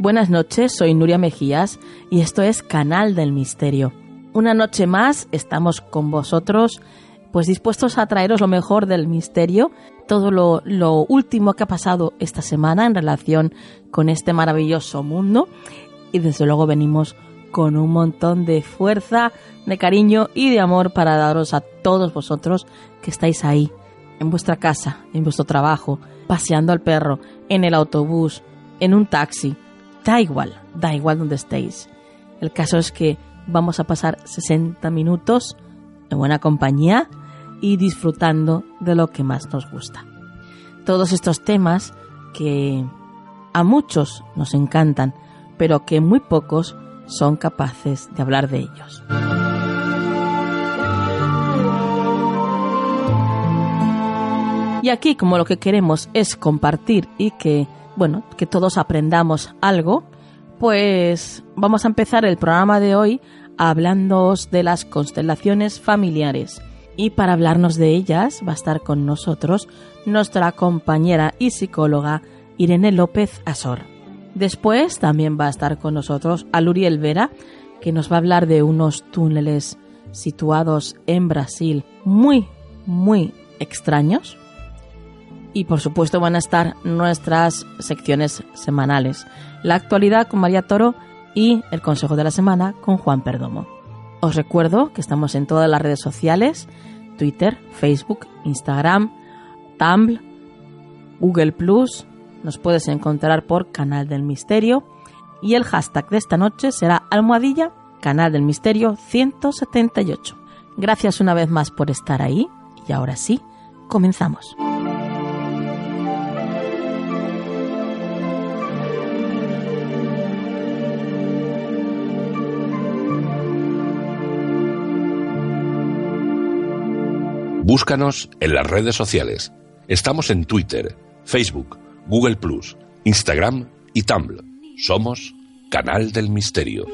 Buenas noches, soy Nuria Mejías y esto es Canal del Misterio. Una noche más estamos con vosotros, pues dispuestos a traeros lo mejor del misterio, todo lo, último que ha pasado esta semana en relación con este maravilloso mundo y desde luego venimos con un montón de fuerza, de cariño y de amor para daros a todos vosotros que estáis ahí, en vuestra casa, en vuestro trabajo, paseando al perro, en el autobús, en un taxi, Da igual, da igual donde estéis. El caso es que vamos a pasar 60 minutos en buena compañía y disfrutando de lo que más nos gusta. Todos estos temas que a muchos nos encantan, pero que muy pocos son capaces de hablar de ellos. Y aquí, como lo que queremos es compartir y que bueno, que todos aprendamos algo, pues vamos a empezar el programa de hoy hablándoos de las constelaciones familiares. Y para hablarnos de ellas va a estar con nosotros nuestra compañera y psicóloga Irene López Azor. Después también va a estar con nosotros Aluriel Vera, que nos va a hablar de unos túneles situados en Brasil muy, muy extraños y por supuesto van a estar nuestras secciones semanales. La actualidad con María Toro y el Consejo de la Semana con Juan Perdomo. Os recuerdo que estamos en todas las redes sociales, Twitter, Facebook, Instagram, Tumblr, Google nos puedes encontrar por Canal del Misterio y el hashtag de esta noche será almohadilla Canal del Misterio 178. Gracias una vez más por estar ahí y ahora sí, comenzamos. Búscanos en las redes sociales. Estamos en Twitter, Facebook, Google Instagram y Tumblr. Somos Canal del Misterio.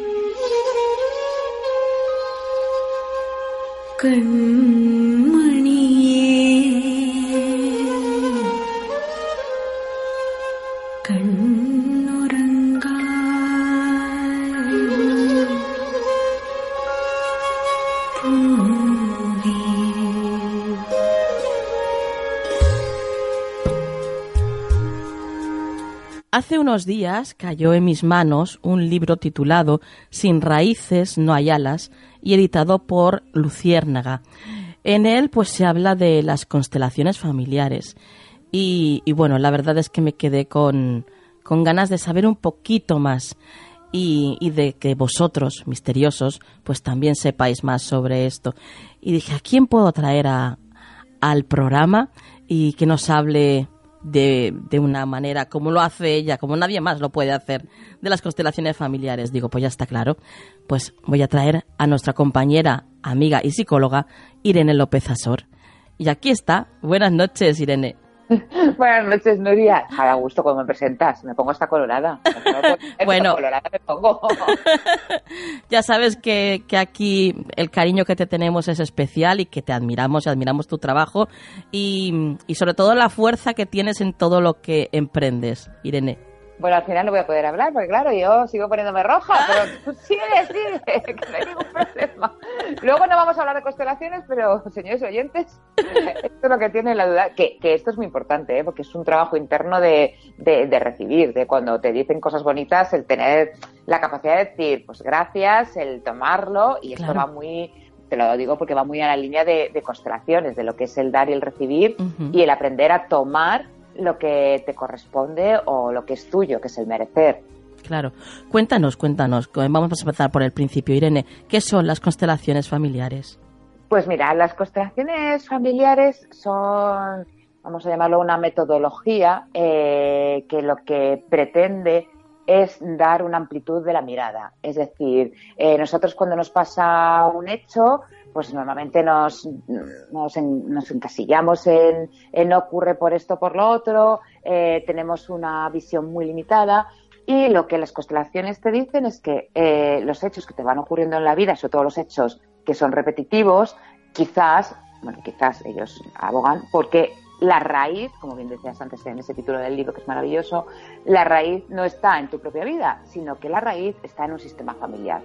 Hace unos días cayó en mis manos un libro titulado Sin raíces no hay alas y editado por Luciérnaga. En él pues se habla de las constelaciones familiares y, bueno, la verdad es que me quedé con, con ganas de saber un poquito más y, de que vosotros, misteriosos, pues también sepáis más sobre esto. Y dije, ¿a quién puedo traer al programa y que nos hable de, de, una manera como lo hace ella, como nadie más lo puede hacer, de las constelaciones familiares. Digo, pues ya está claro. Pues voy a traer a nuestra compañera, amiga y psicóloga, Irene López Azor. Y aquí está. Buenas noches, Irene. Buenas noches, Nuria. A gusto cuando me presentas. Me pongo hasta colorada. bueno, colorada me pongo. ya sabes que, que, aquí el cariño que te tenemos es especial y que te admiramos y admiramos tu trabajo y, y sobre todo la fuerza que tienes en todo lo que emprendes, Irene. Bueno, al final no voy a poder hablar, porque claro, yo sigo poniéndome roja, pero tú sigue, sigue, que no hay ningún problema. Luego no vamos a hablar de constelaciones, pero señores oyentes, esto es lo que tiene la duda, que, que esto es muy importante, ¿eh? porque es un trabajo interno de, de, recibir, de cuando te dicen cosas bonitas, el tener la capacidad de decir, pues gracias, el tomarlo, y esto va muy, te lo digo porque va muy a la línea de, de constelaciones, de lo que es el dar y el recibir, y el aprender a tomar lo que te corresponde o lo que es tuyo, que es el merecer. Claro. Cuéntanos, cuéntanos. Vamos a empezar por el principio, Irene. ¿Qué son las constelaciones familiares? Pues mira, las constelaciones familiares son, vamos a llamarlo una metodología eh, que lo que pretende es dar una amplitud de la mirada. Es decir, eh, nosotros cuando nos pasa un hecho, pues normalmente nos, nos, encasillamos en, en, ocurre por esto por lo otro, eh, tenemos una visión muy limitada y lo que las constelaciones te dicen es que eh, los hechos que te van ocurriendo en la vida, sobre todo los hechos que son repetitivos, quizás, bueno, quizás ellos abogan porque la raíz, como bien decías antes en ese título del libro que es maravilloso, la raíz no está en tu propia vida, sino que la raíz está en un sistema familiar.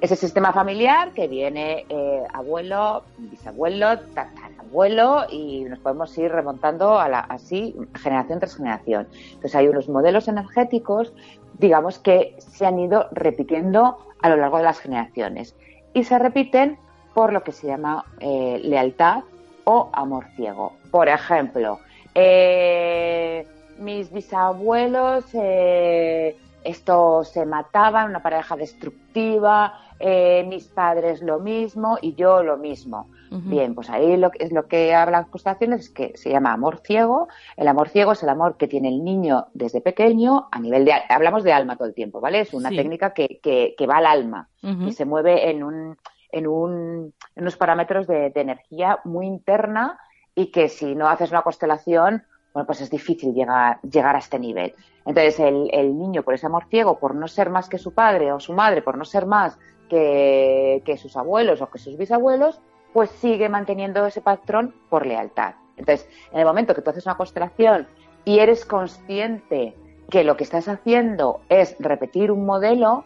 Ese sistema familiar que viene eh, abuelo, bisabuelo, tatarabuelo y nos podemos ir remontando a la, así generación tras generación. Entonces hay unos modelos energéticos, digamos, que se han ido repitiendo a lo largo de las generaciones y se repiten por lo que se llama eh, lealtad o amor ciego. Por ejemplo, eh, mis bisabuelos, eh, esto se mataban, una pareja destructiva, eh, mis padres lo mismo y yo lo mismo. Bien, pues ahí lo, es lo que hablan constelaciones es que se llama amor ciego. El amor ciego es el amor que tiene el niño desde pequeño a nivel de... Hablamos de alma todo el tiempo, ¿vale? Es una técnica que, que, va al alma y se mueve en un en, un, en unos parámetros de, energía muy interna y que si no haces una constelación, bueno, pues es difícil llegar, llegar a este nivel. Entonces, el, niño, por ese amor ciego, por no ser más que su padre o su madre, por no ser más que, que sus abuelos o que sus bisabuelos, pues sigue manteniendo ese patrón por lealtad. Entonces, en el momento que tú haces una constelación y eres consciente que lo que estás haciendo es repetir un modelo,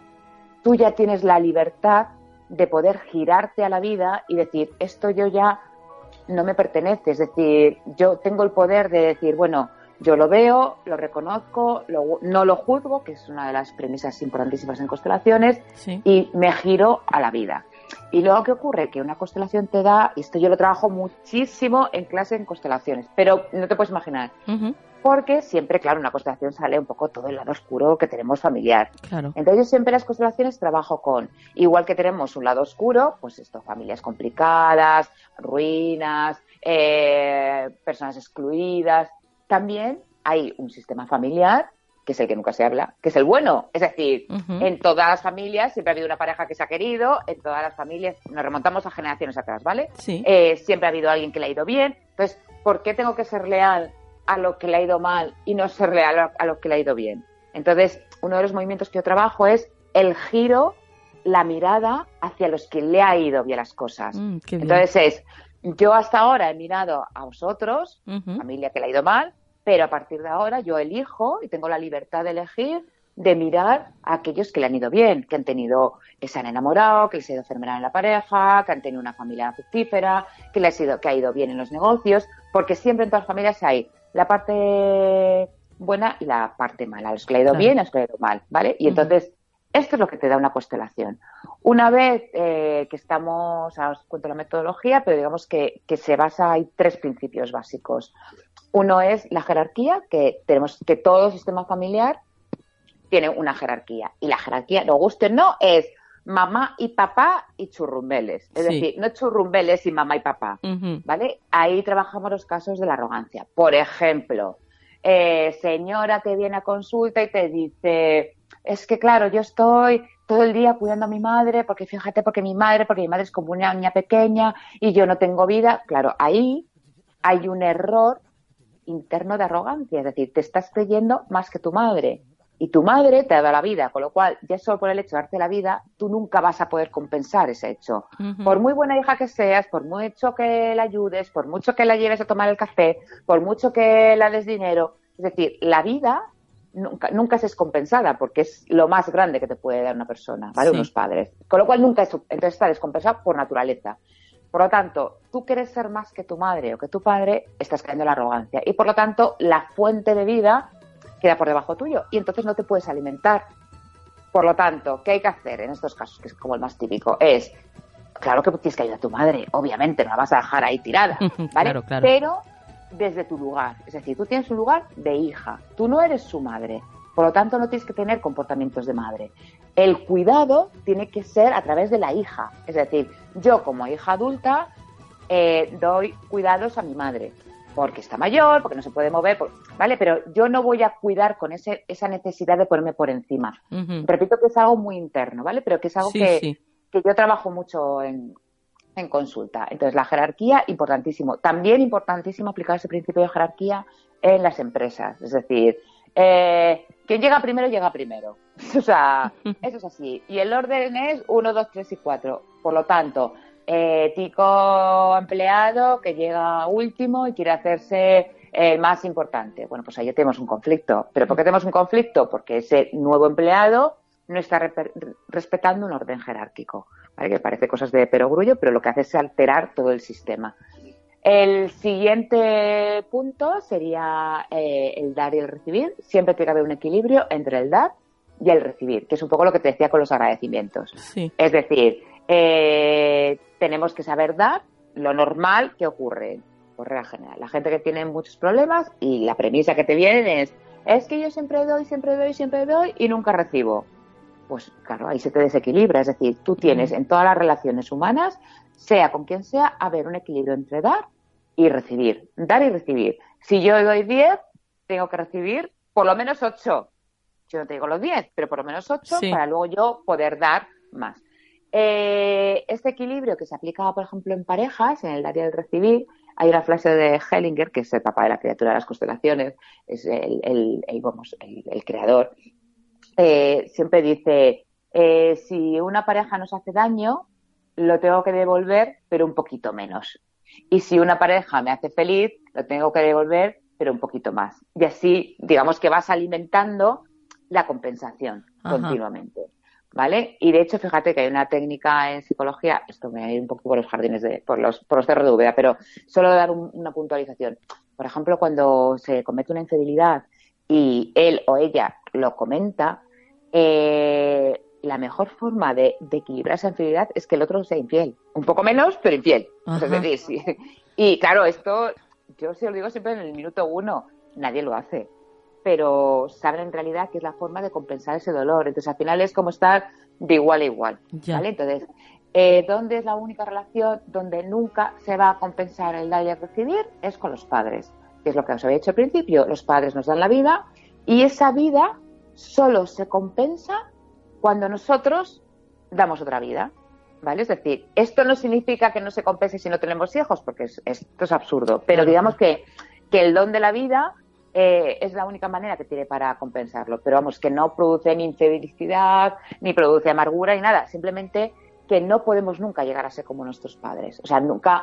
tú ya tienes la libertad de poder girarte a la vida y decir, esto yo ya no me pertenece, es decir, yo tengo el poder de decir, bueno, yo lo veo, lo reconozco, no lo juzgo, que es una de las premisas importantísimas en constelaciones, y me giro a la vida. Y luego, ¿qué ocurre? Que una constelación te da, y esto yo lo trabajo muchísimo en clase en constelaciones, pero no te puedes imaginar, porque siempre, claro, una constelación sale un poco todo el lado oscuro que tenemos familiar. Claro. Entonces yo siempre las constelaciones trabajo con, igual que tenemos un lado oscuro, pues esto, familias complicadas, ruinas, eh, personas excluidas, también hay un sistema familiar que es el que nunca se habla, que es el bueno. Es decir, en todas las familias siempre ha habido una pareja que se ha querido, en todas las familias, nos remontamos a generaciones atrás, ¿vale? Sí. Eh, siempre ha habido alguien que le ha ido bien. Entonces, ¿por qué tengo que ser leal a lo que le ha ido mal y no ser real a lo que le ha ido bien. Entonces, uno de los movimientos que yo trabajo es el giro, la mirada hacia los que le ha ido bien las cosas. Mm, Entonces es, yo hasta ahora he mirado a vosotros, familia que le ha ido mal, pero a partir de ahora yo elijo y tengo la libertad de elegir de mirar a aquellos que le han ido bien, que han tenido, que se han enamorado, que les ha ido fenomenal en la pareja, que han tenido una familia fructífera, que les ha ido, que ha ido bien en los negocios, porque siempre en todas las familias hay la parte buena y la parte mala, los que le ha ido bien y los que le ha ido mal, ¿vale? Y entonces, esto es lo que te da una constelación. Una vez eh, que estamos, ahora os cuento la metodología, pero digamos que, que se basa, hay tres principios básicos. Uno es la jerarquía, que tenemos que todo sistema familiar tiene una jerarquía. Y la jerarquía, no guste no, es mamá y papá y churrumbeles. Es decir, no churrumbeles y mamá y papá. ¿Vale? Ahí trabajamos los casos de la arrogancia. Por ejemplo, eh, señora que viene a consulta y te dice, es que claro, yo estoy todo el día cuidando a mi madre, porque fíjate, porque mi madre, porque mi madre es como una niña pequeña y yo no tengo vida. Claro, ahí hay un error interno de arrogancia, es decir, te estás creyendo más que tu madre. Y tu madre te ha dado la vida, con lo cual, ya solo por el hecho de darte la vida, tú nunca vas a poder compensar ese hecho. Por muy buena hija que seas, por mucho que la ayudes, por mucho que la lleves a tomar el café, por mucho que la des dinero, es decir, la vida nunca, nunca es compensada porque es lo más grande que te puede dar una persona, ¿vale? Unos padres. Con lo cual nunca es, entonces está descompensada por naturaleza. Por lo tanto, tú quieres ser más que tu madre o que tu padre, estás cayendo en la arrogancia. Y por lo tanto, la fuente de vida queda por debajo tuyo y entonces no te puedes alimentar. Por lo tanto, ¿qué hay que hacer en estos casos, que es como el más típico? Es, claro que tienes que ayudar a tu madre, obviamente, no la vas a dejar ahí tirada, ¿vale? Claro, claro. Pero desde tu lugar. Es decir, tú tienes un lugar de hija, tú no eres su madre. Por lo tanto, no tienes que tener comportamientos de madre. El cuidado tiene que ser a través de la hija. Es decir, yo como hija adulta eh, doy cuidados a mi madre porque está mayor, porque no se puede mover, ¿vale? Pero yo no voy a cuidar con ese, esa necesidad de ponerme por encima. Repito que es algo muy interno, ¿vale? Pero que es algo Sí, que, sí. que yo trabajo mucho en, en consulta. Entonces, la jerarquía, importantísimo. También importantísimo aplicar ese principio de jerarquía en las empresas. Es decir, eh, quien llega primero, llega primero. O sea, eso es así. Y el orden es 1, 2, 3 y 4. Por lo tanto, eh, tico empleado que llega último y quiere hacerse el más importante. Bueno, pues ahí tenemos un conflicto. ¿Pero por qué tenemos un conflicto? Porque ese nuevo empleado no está respetando un orden jerárquico. ¿vale? Que parece cosas de perogrullo, pero lo que hace es alterar todo el sistema. El siguiente punto sería eh, el dar y el recibir. Siempre tiene que haber un equilibrio entre el dar y el recibir, que es un poco lo que te decía con los agradecimientos. Sí. Es decir, eh, tenemos que saber dar lo normal que ocurre, por regla general. La gente que tiene muchos problemas y la premisa que te viene es, es que yo siempre doy, siempre doy, siempre doy y nunca recibo. Pues claro, ahí se te desequilibra. Es decir, tú tienes en todas las relaciones humanas, sea con quien sea, haber un equilibrio entre dar y recibir. Dar y recibir. Si yo doy 10, tengo que recibir por lo menos 8. Yo no te digo los 10, pero por lo menos 8 Sí. para luego yo poder dar más. Eh, este equilibrio que se aplica, por ejemplo, en parejas, en el área del recibir, hay una frase de Hellinger, que es el papá de la criatura de las constelaciones, es el, el- el, vamos, el- el creador, eh, siempre dice, eh, si una pareja nos hace daño, lo tengo que devolver, pero un poquito menos. Y si una pareja me hace feliz, lo tengo que devolver, pero un poquito más. Y así, digamos que vas alimentando la compensación Ajá. continuamente. ¿Vale? Y de hecho, fíjate que hay una técnica en psicología, esto me va a ir un poco por los jardines de, por los, por los cerros de Úbeda, pero solo dar un- una puntualización. Por ejemplo, cuando se comete una infidelidad y él o ella lo comenta, eh, la mejor forma de, de equilibrar esa infidelidad es que el otro sea infiel. Un poco menos, pero infiel. Es decir, sí. Y claro, esto yo se lo digo siempre en el minuto uno, nadie lo hace. Pero saben en realidad que es la forma de compensar ese dolor. Entonces, al final es como estar de igual a igual. Ya. ¿vale? Entonces, eh, ¿dónde es la única relación donde nunca se va a compensar el dar y el recibir? Es con los padres. Que es lo que os había dicho al principio. Los padres nos dan la vida y esa vida solo se compensa cuando nosotros damos otra vida. ¿Vale? Es decir, esto no significa que no se compense si no tenemos hijos, porque es- esto es absurdo. Pero digamos que, que el don de la vida eh, es la única manera que tiene para compensarlo. Pero vamos, que no produce ni infelicidad, ni produce amargura, ni nada. Simplemente que no podemos nunca llegar a ser como nuestros padres. O sea, nunca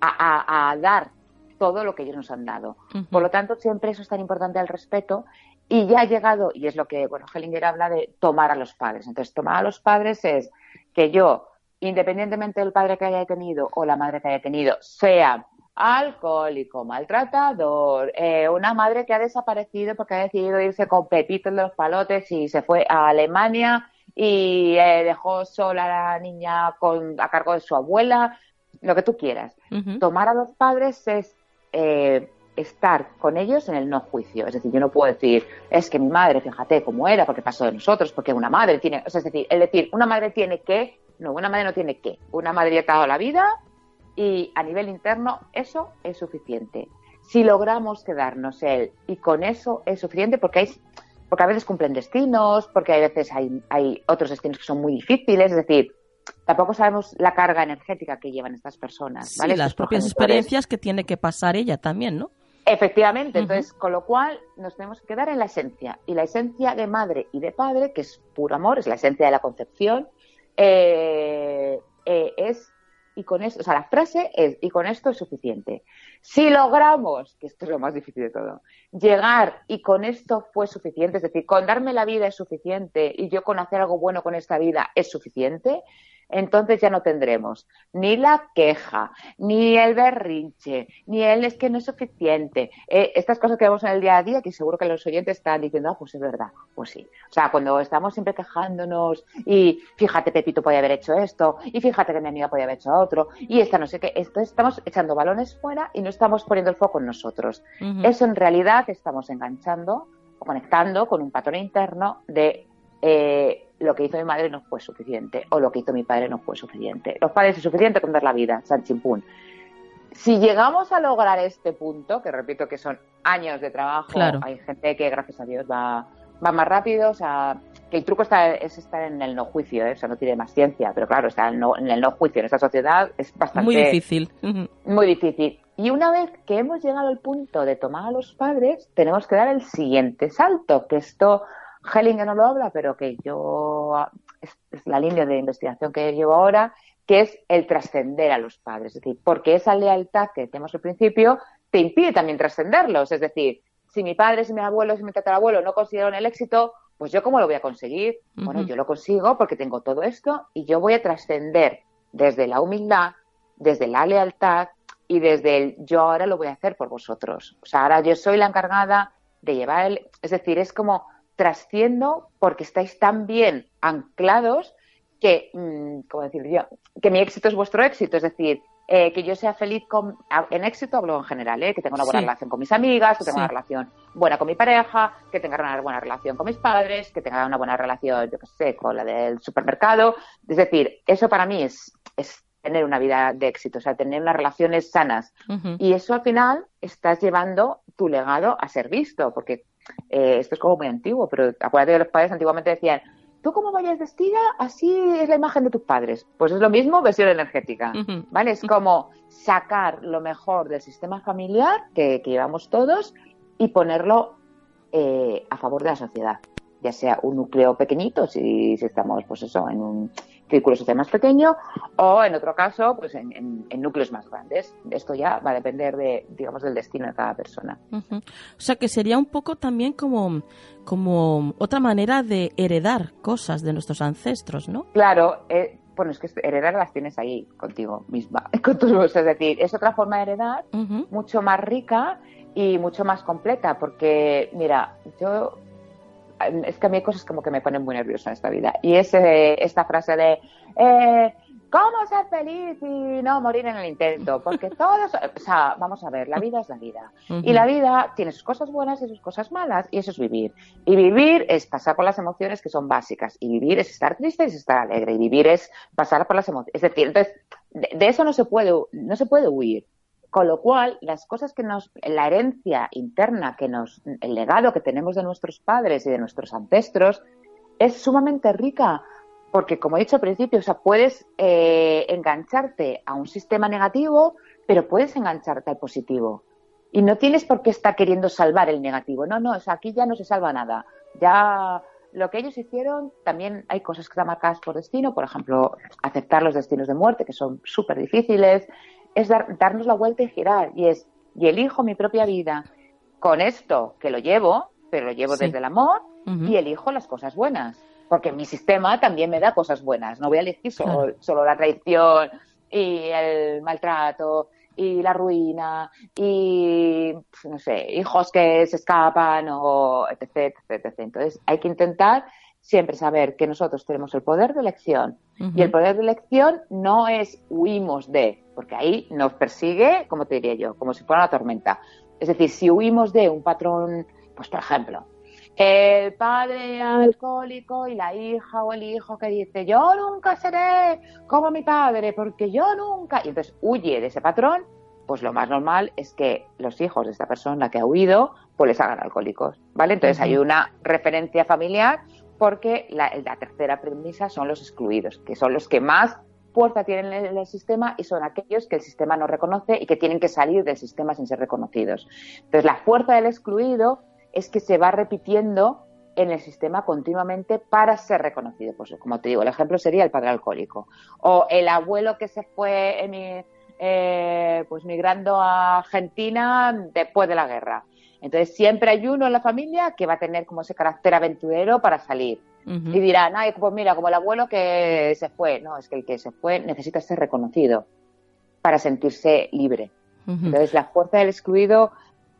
a, a- a dar todo lo que ellos nos han dado. Por lo tanto, siempre eso es tan importante el respeto. Y ya ha llegado, y es lo que, bueno, Hellinger habla de tomar a los padres. Entonces, tomar a los padres es que yo, independientemente del padre que haya tenido o la madre que haya tenido, sea alcohólico, maltratador, eh, una madre que ha desaparecido porque ha decidido irse con Pepito de los palotes y se fue a Alemania y eh, dejó sola a la niña con, a cargo de su abuela, lo que tú quieras. Tomar a los padres es eh, estar con ellos en el no juicio. Es decir, yo no puedo decir, es que mi madre, fíjate cómo era, porque pasó de nosotros, porque una madre tiene, o sea, es decir, el decir, una madre tiene que, no, una madre no tiene que. Una madre ya ha dado la vida y a nivel interno eso es suficiente. Si logramos quedarnos él y con eso es suficiente porque hay porque a veces cumplen destinos, porque a veces hay, hay otros destinos que son muy difíciles, es decir, tampoco sabemos la carga energética que llevan estas personas, Sí, ¿vale? las propias experiencias que tiene que pasar ella también, ¿no? Efectivamente, entonces, con lo cual nos tenemos que quedar en la esencia. Y la esencia de madre y de padre, que es puro amor, es la esencia de la concepción, eh, eh, es, y con esto, o sea, la frase es, y con esto es suficiente. Si logramos, que esto es lo más difícil de todo, llegar y con esto fue suficiente, es decir, con darme la vida es suficiente y yo con hacer algo bueno con esta vida es suficiente, entonces ya no tendremos ni la queja, ni el berrinche, ni el es que no es suficiente. Eh, estas cosas que vemos en el día a día que seguro que los oyentes están diciendo, ah, pues es verdad, pues sí. O sea, cuando estamos siempre quejándonos y fíjate, Pepito podía haber hecho esto, y fíjate que mi amiga podía haber hecho otro, y esta no sé qué, esto estamos echando balones fuera y no estamos poniendo el foco en nosotros. Eso en realidad estamos enganchando o conectando con un patrón interno de eh, lo que hizo mi madre no fue suficiente o lo que hizo mi padre no fue suficiente. Los padres es suficiente con dar la vida, San Chimpún. Si llegamos a lograr este punto, que repito que son años de trabajo, hay gente que gracias a Dios va, va más rápido, o sea, que el truco está, es estar en el no juicio, ¿eh? o sea, no tiene más ciencia, pero claro, estar en, en el no juicio en esta sociedad es bastante... Muy difícil. Muy difícil. Y una vez que hemos llegado al punto de tomar a los padres, tenemos que dar el siguiente salto, que esto Hellinger no lo habla, pero que yo es, la línea de investigación que llevo ahora, que es el trascender a los padres. Es decir, porque esa lealtad que tenemos al principio te impide también trascenderlos. Es decir, si mi padre, si mi abuelo, si mi tatarabuelo no consiguieron el éxito, pues yo cómo lo voy a conseguir? Bueno, yo lo consigo porque tengo todo esto y yo voy a trascender desde la humildad, desde la lealtad y desde el yo ahora lo voy a hacer por vosotros. O sea, ahora yo soy la encargada de llevar el... Es decir, es como trasciendo porque estáis tan bien anclados que, mm, como decir yo, que mi éxito es vuestro éxito, es decir, eh, que yo sea feliz con, en éxito, hablo en general, eh, que tenga una buena relación con mis amigas, que tenga una relación buena con mi pareja, que tenga una buena relación con mis padres, que tenga una buena relación, yo qué sé, con la del supermercado. Es decir, eso para mí es, es tener una vida de éxito, o sea, tener unas relaciones sanas. Y eso al final estás llevando tu legado a ser visto, porque eh, esto es como muy antiguo, pero acuérdate que los padres antiguamente decían, tú como vayas vestida, así es la imagen de tus padres. Pues es lo mismo versión energética, ¿vale? Es como sacar lo mejor del sistema familiar que, llevamos todos y ponerlo eh, a favor de la sociedad, ya sea un núcleo pequeñito, si, si estamos, pues eso, en un círculo social más pequeño o en otro caso pues en, núcleos más grandes. Esto ya va a depender de, digamos, del destino de cada persona. O sea que sería un poco también como, como otra manera de heredar cosas de nuestros ancestros, ¿no? Claro, eh, bueno, es que heredar las tienes ahí contigo misma, con tus Es decir, es otra forma de heredar mucho más rica y mucho más completa, porque, mira, yo es que a mí hay cosas como que me ponen muy nerviosa en esta vida. Y es esta frase de, eh, ¿cómo ser feliz y no morir en el intento? Porque todos, o sea, vamos a ver, la vida es la vida. Y la vida tiene sus cosas buenas y sus cosas malas, y eso es vivir. Y vivir es pasar por las emociones que son básicas. Y vivir es estar triste y es estar alegre. Y vivir es pasar por las emociones. Es decir, entonces, de, eso no se puede, no se puede huir. Con lo cual, las cosas que nos, la herencia interna que nos, el legado que tenemos de nuestros padres y de nuestros ancestros es sumamente rica, porque como he dicho al principio, o sea, puedes eh, engancharte a un sistema negativo, pero puedes engancharte al positivo. Y no tienes por qué estar queriendo salvar el negativo. No, no, o sea, aquí ya no se salva nada. Ya lo que ellos hicieron, también hay cosas que están marcadas por destino, por ejemplo, aceptar los destinos de muerte, que son súper difíciles, es darnos la vuelta y girar. Y es, y elijo mi propia vida con esto que lo llevo, pero lo llevo desde el amor, y elijo las cosas buenas. Porque mi sistema también me da cosas buenas. No voy a elegir solo, solo la traición y el maltrato y la ruina y no sé, hijos que se escapan o etc, etc, etc. Entonces hay que intentar siempre saber que nosotros tenemos el poder de elección. Y el poder de elección no es huimos de, porque ahí nos persigue, como te diría yo, como si fuera una tormenta. Es decir, si huimos de un patrón, pues por ejemplo, el padre alcohólico y la hija o el hijo que dice yo nunca seré como mi padre porque yo nunca y entonces huye de ese patrón pues lo más normal es que los hijos de esta persona que ha huido pues les hagan alcohólicos vale entonces hay una referencia familiar porque la, tercera premisa son los excluidos, que son los que más fuerza tienen en el sistema y son aquellos que el sistema no reconoce y que tienen que salir del sistema sin ser reconocidos. Entonces, la fuerza del excluido es que se va repitiendo en el sistema continuamente para ser reconocido. Pues como te digo, el ejemplo sería el padre alcohólico o el abuelo que se fue eh, pues migrando a Argentina después de la guerra. Entonces siempre hay uno en la familia que va a tener como ese carácter aventurero para salir. Y dirán, ay, pues mira, como el abuelo que se fue. No, es que el que se fue necesita ser reconocido para sentirse libre. Entonces la fuerza del excluido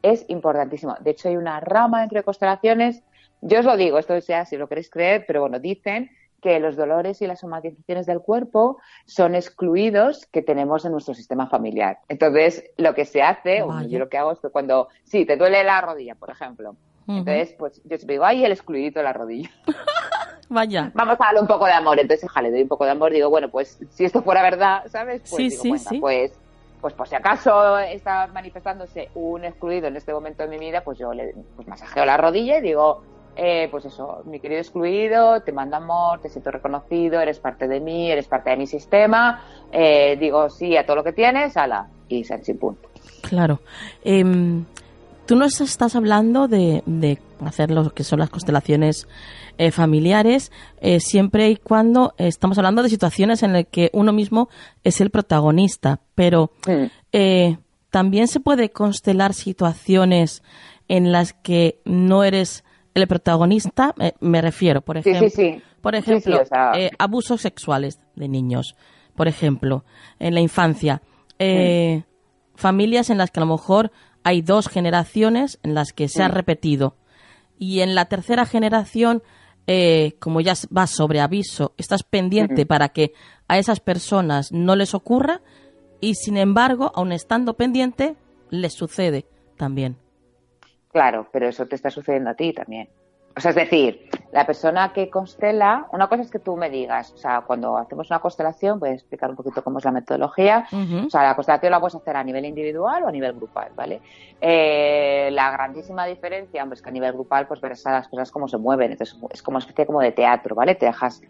es importantísimo. De hecho, hay una rama entre constelaciones yo os lo digo, esto sea si lo queréis creer, pero bueno, dicen que los dolores y las somatizaciones del cuerpo son excluidos que tenemos en nuestro sistema familiar. Entonces, lo que se hace, o yo lo que hago es que cuando, sí, te duele la rodilla, por ejemplo, entonces, pues yo siempre digo, ay, el excluido de la rodilla. Vaya. Vamos a darle un poco de amor. Entonces, le doy un poco de amor. Digo, bueno, pues si esto fuera verdad, ¿sabes? Pues sí, digo, sí, sí. pues pues por si acaso está manifestándose un excluido en este momento de mi vida, pues yo le pues masajeo la rodilla y digo, eh, pues eso, mi querido excluido, te mando amor, te siento reconocido, eres parte de mí, eres parte de mi sistema, eh, digo sí a todo lo que tienes, ala, y se punto. Claro. Em, tú nos estás hablando de, hacer lo que son las constelaciones eh, familiares, siempre y cuando estamos hablando de situaciones en las que uno mismo es el protagonista, pero mm. también se puede constelar situaciones en las que no eres el protagonista, me refiero, por ejemplo, por ejemplo eh, abusos sexuales de niños, por ejemplo, en la infancia, eh, familias en las que a lo mejor hay dos generaciones en las que se ha repetido. Y en la tercera generación, eh, como ya vas sobre aviso, estás pendiente para que a esas personas no les ocurra y sin embargo, aun estando pendiente, les sucede también. Claro, pero eso te está sucediendo a ti también. O sea, es decir, la persona que constela, una cosa es que tú me digas, o sea, cuando hacemos una constelación, voy a explicar un poquito cómo es la metodología. O sea, la constelación la puedes hacer a nivel individual o a nivel grupal, ¿vale? Eh, la grandísima diferencia, hombre, es que a nivel grupal, pues verás a las cosas cómo se mueven. Entonces, es como una especie como de teatro, ¿vale? Te dejas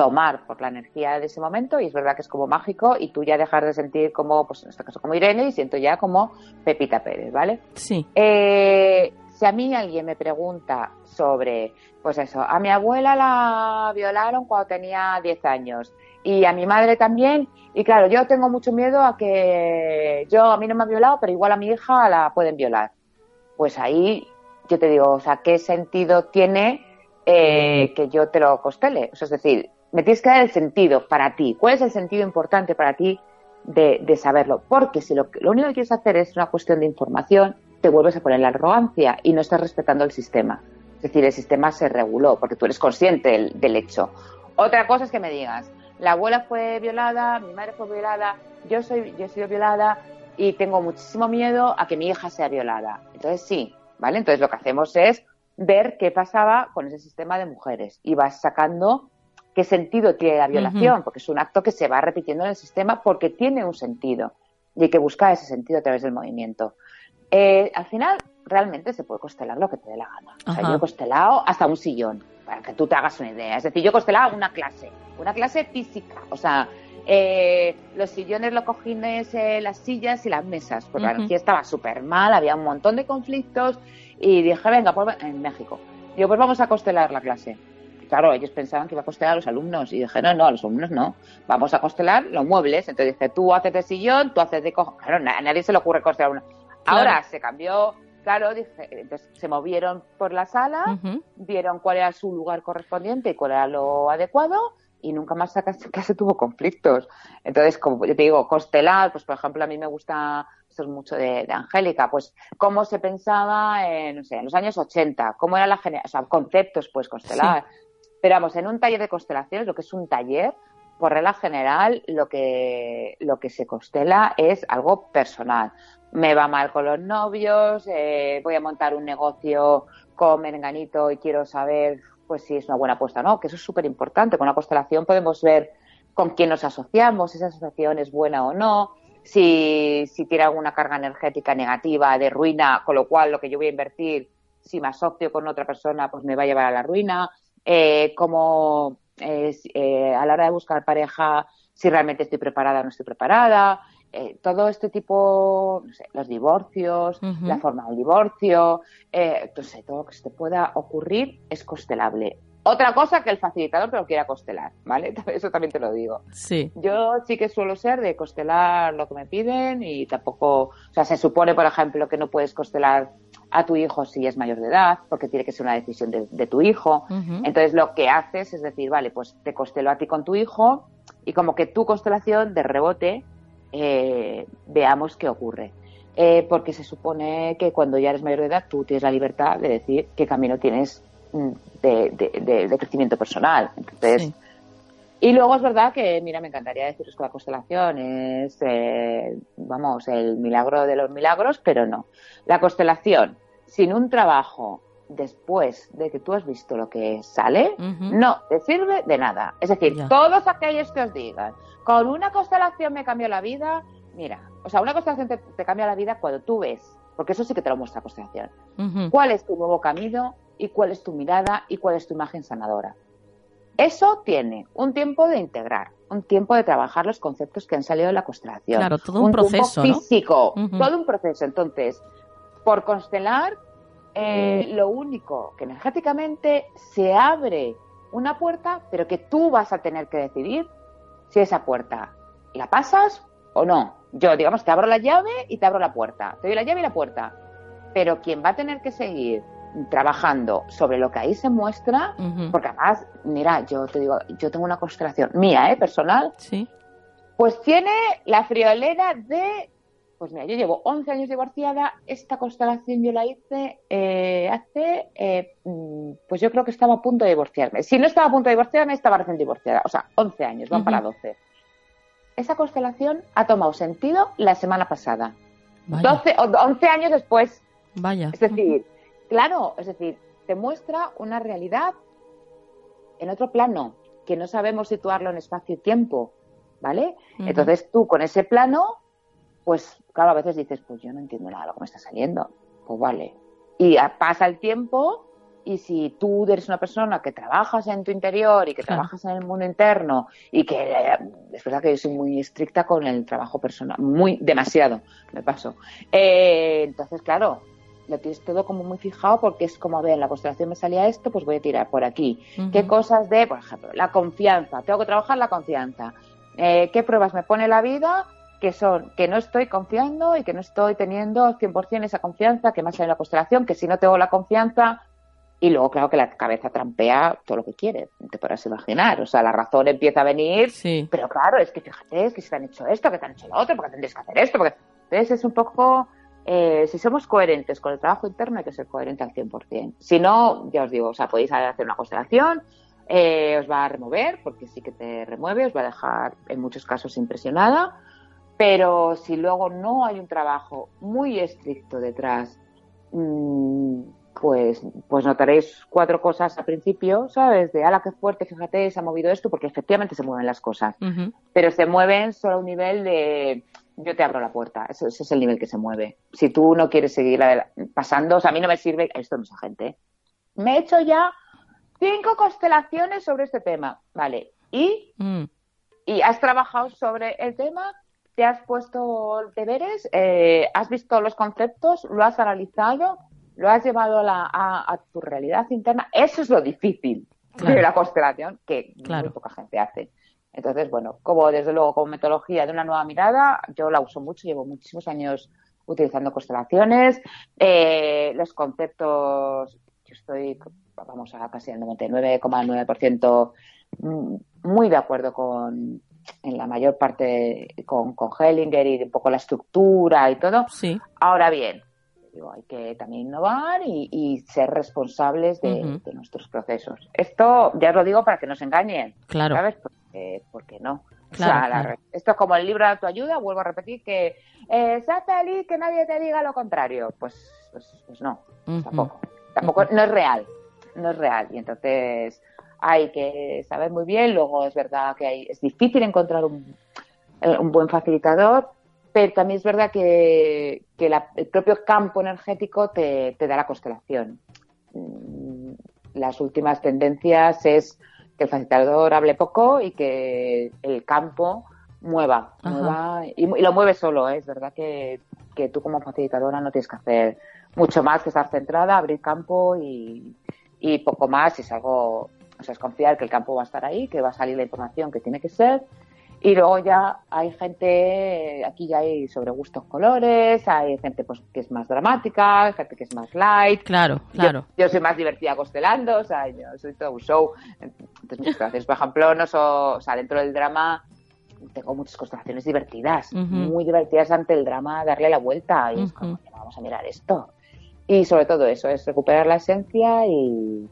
tomar por la energía de ese momento y es verdad que es como mágico y tú ya dejas de sentir como, pues en este caso como Irene y siento ya como Pepita Pérez, ¿vale? Sí. Eh, si a mí alguien me pregunta sobre, pues eso, a mi abuela la violaron cuando tenía 10 años y a mi madre también, y claro, yo tengo mucho miedo a que yo, a mí no me han violado, pero igual a mi hija la pueden violar. Pues ahí yo te digo, o sea, ¿qué sentido tiene eh, que yo te lo costele? O sea, es decir, me tienes que dar el sentido para ti. ¿Cuál es el sentido importante para ti de, saberlo? Porque si lo, lo, único que quieres hacer es una cuestión de información, te vuelves a poner la arrogancia y no estás respetando el sistema. Es decir, el sistema se reguló porque tú eres consciente del, hecho. Otra cosa es que me digas, la abuela fue violada, mi madre fue violada, yo soy, yo he sido violada y tengo muchísimo miedo a que mi hija sea violada. Entonces sí, ¿vale? Entonces lo que hacemos es ver qué pasaba con ese sistema de mujeres y vas sacando qué sentido tiene la violación, porque es un acto que se va repitiendo en el sistema porque tiene un sentido y hay que buscar ese sentido a través del movimiento. Eh, al final, realmente se puede costelar lo que te dé la gana. O sea, yo he costelado hasta un sillón, para que tú te hagas una idea. Es decir, yo he costelado una clase, una clase física. O sea, eh, los sillones, los cojines, eh, las sillas y las mesas, porque la energía estaba súper mal, había un montón de conflictos y dije, venga, pues en México. Digo, pues vamos a costelar la clase claro, ellos pensaban que iba a costelar a los alumnos y dije, no, no, a los alumnos no, vamos a costelar los muebles. Entonces dije, tú haces de sillón, tú haces de cojo. Claro, a nadie se le ocurre costelar una. Ahora se cambió, claro, dije, entonces se movieron por la sala, vieron cuál era su lugar correspondiente y cuál era lo adecuado y nunca más casi, tuvo conflictos. Entonces, como yo te digo, costelar, pues por ejemplo, a mí me gusta, esto es mucho de, Angélica, pues cómo se pensaba en, no sé, en los años 80, cómo era la generación, o sea, conceptos, pues constelar. Pero vamos, en un taller de constelaciones, lo que es un taller, por regla general, lo que, lo que se constela es algo personal. Me va mal con los novios, eh, voy a montar un negocio con Menganito y quiero saber pues si es una buena apuesta o no, que eso es súper importante. Con la constelación podemos ver con quién nos asociamos, si esa asociación es buena o no, si, si tiene alguna carga energética negativa de ruina, con lo cual lo que yo voy a invertir, si me asocio con otra persona, pues me va a llevar a la ruina eh, cómo, eh, a la hora de buscar pareja, si realmente estoy preparada o no estoy preparada, eh, todo este tipo, no sé, los divorcios, la forma del divorcio, eh, todo lo que se te pueda ocurrir es costelable. Otra cosa que el facilitador te lo quiera costelar, ¿vale? Eso también te lo digo. Sí. Yo sí que suelo ser de costelar lo que me piden y tampoco, o sea, se supone, por ejemplo, que no puedes costelar a tu hijo si es mayor de edad, porque tiene que ser una decisión de, tu hijo. Entonces lo que haces es decir, vale, pues te costelo a ti con tu hijo y como que tu constelación de rebote eh, veamos qué ocurre. Eh, porque se supone que cuando ya eres mayor de edad tú tienes la libertad de decir qué camino tienes de, crecimiento personal. Entonces, Y luego es verdad que, mira, me encantaría deciros que la constelación es, eh, vamos, el milagro de los milagros, pero no. La constelación, sin un trabajo después de que tú has visto lo que sale, no te sirve de nada. Es decir, todos aquellos que os digan, con una constelación me cambió la vida, mira, o sea, una constelación te, cambia la vida cuando tú ves, porque eso sí que te lo muestra la constelación, cuál es tu nuevo camino y cuál es tu mirada y cuál es tu imagen sanadora. Eso tiene un tiempo de integrar, un tiempo de trabajar los conceptos que han salido de la constelación. Claro, todo un, proceso. físico, todo un proceso. Entonces, por constelar, eh, lo único que energéticamente se abre una puerta, pero que tú vas a tener que decidir si esa puerta la pasas o no. Yo, digamos, te abro la llave y te abro la puerta. Te doy la llave y la puerta. Pero quien va a tener que seguir trabajando sobre lo que ahí se muestra, porque además, mira, yo te digo, yo tengo una constelación mía, ¿eh? Personal. Sí. Pues tiene la friolera de pues mira, yo llevo 11 años divorciada, esta constelación yo la hice eh, hace, eh, mm, pues yo creo que estaba a punto de divorciarme. Si no estaba a punto de divorciarme, estaba recién divorciada. O sea, 11 años, van para 12. Esa constelación ha tomado sentido la semana pasada. 12 o 11 años después. Vaya. Es decir, claro, es decir, te muestra una realidad en otro plano, que no sabemos situarlo en espacio y tiempo, ¿vale? Entonces tú con ese plano pues claro, a veces dices, pues yo no entiendo nada de lo que me está saliendo. Pues vale. Y pasa el tiempo y si tú eres una persona que trabajas en tu interior y que trabajas en el mundo interno y que eh, es verdad que yo soy muy estricta con el trabajo personal, muy demasiado, me paso. Eh, entonces, claro, lo tienes todo como muy fijado porque es como, a ver, en la constelación me salía esto, pues voy a tirar por aquí. ¿Qué cosas de, por ejemplo, la confianza? Tengo que trabajar la confianza. Eh, ¿Qué pruebas me pone la vida? que son que no estoy confiando y que no estoy teniendo 100% esa confianza que más en la constelación, que si no tengo la confianza, y luego claro que la cabeza trampea todo lo que quiere, te podrás imaginar, o sea, la razón empieza a venir, pero claro, es que fíjate, es que se te han hecho esto, que te han hecho lo otro, porque tendrías que hacer esto, porque... Entonces es un poco, eh, si somos coherentes con el trabajo interno hay que ser coherente al 100%. Si no, ya os digo, o sea, podéis hacer una constelación, eh, os va a remover, porque sí que te remueve, os va a dejar en muchos casos impresionada, pero si luego no hay un trabajo muy estricto detrás, mm, pues, pues notaréis cuatro cosas al principio, ¿sabes? De, ala, qué fuerte, fíjate, se ha movido esto, porque efectivamente se mueven las cosas. Pero se mueven solo a un nivel de, yo te abro la puerta. Ese, es el nivel que se mueve. Si tú no quieres seguir pasando, o sea, a mí no me sirve, esto no es gente. Me he hecho ya cinco constelaciones sobre este tema, ¿vale? ¿Y? Mm. ¿Y has trabajado sobre el tema? te has puesto deberes, eh, has visto los conceptos, lo has analizado, lo has llevado a, tu realidad interna. Eso es lo difícil de la constelación que muy poca gente hace. Entonces, bueno, como desde luego como metodología de una nueva mirada, yo la uso mucho, llevo muchísimos años utilizando constelaciones, eh, los conceptos, yo estoy, vamos a casi el 99,9% mm, muy de acuerdo con, en la mayor parte con, con Hellinger y un poco la estructura y todo. Sí. Ahora bien, hay que también innovar y, ser responsables de, nuestros procesos. Esto ya os lo digo para que no se engañen. Claro. ¿Sabes? Porque, no. esto es como el libro de autoayuda, vuelvo a repetir que eh, sea feliz, que nadie te diga lo contrario. Pues, pues, pues no, tampoco. Tampoco, no es real. No es real. Y entonces, hay que saber muy bien. Luego es verdad que hay, es difícil encontrar un, un buen facilitador, pero también es verdad que, que el propio campo energético te, te da la constelación. Mm, las últimas tendencias es que el facilitador hable poco y que el campo mueva, y, lo mueve solo, ¿eh? es verdad que, que tú como facilitadora no tienes que hacer mucho más que estar centrada, abrir campo y, y poco más, y es algo, o sea, es confiar que el campo va a estar ahí, que va a salir la información que tiene que ser y luego ya hay gente, aquí ya hay sobre gustos colores, hay gente pues que es más dramática, hay gente que es más light. Claro, claro. Yo, soy más divertida costelando, o sea, yo soy todo un show. Entonces, muchas gracias. Por ejemplo, no o sea, dentro del drama tengo muchas constelaciones divertidas, muy divertidas ante el drama, darle la vuelta y es como, vamos a mirar esto. Y sobre todo eso, es recuperar la esencia y,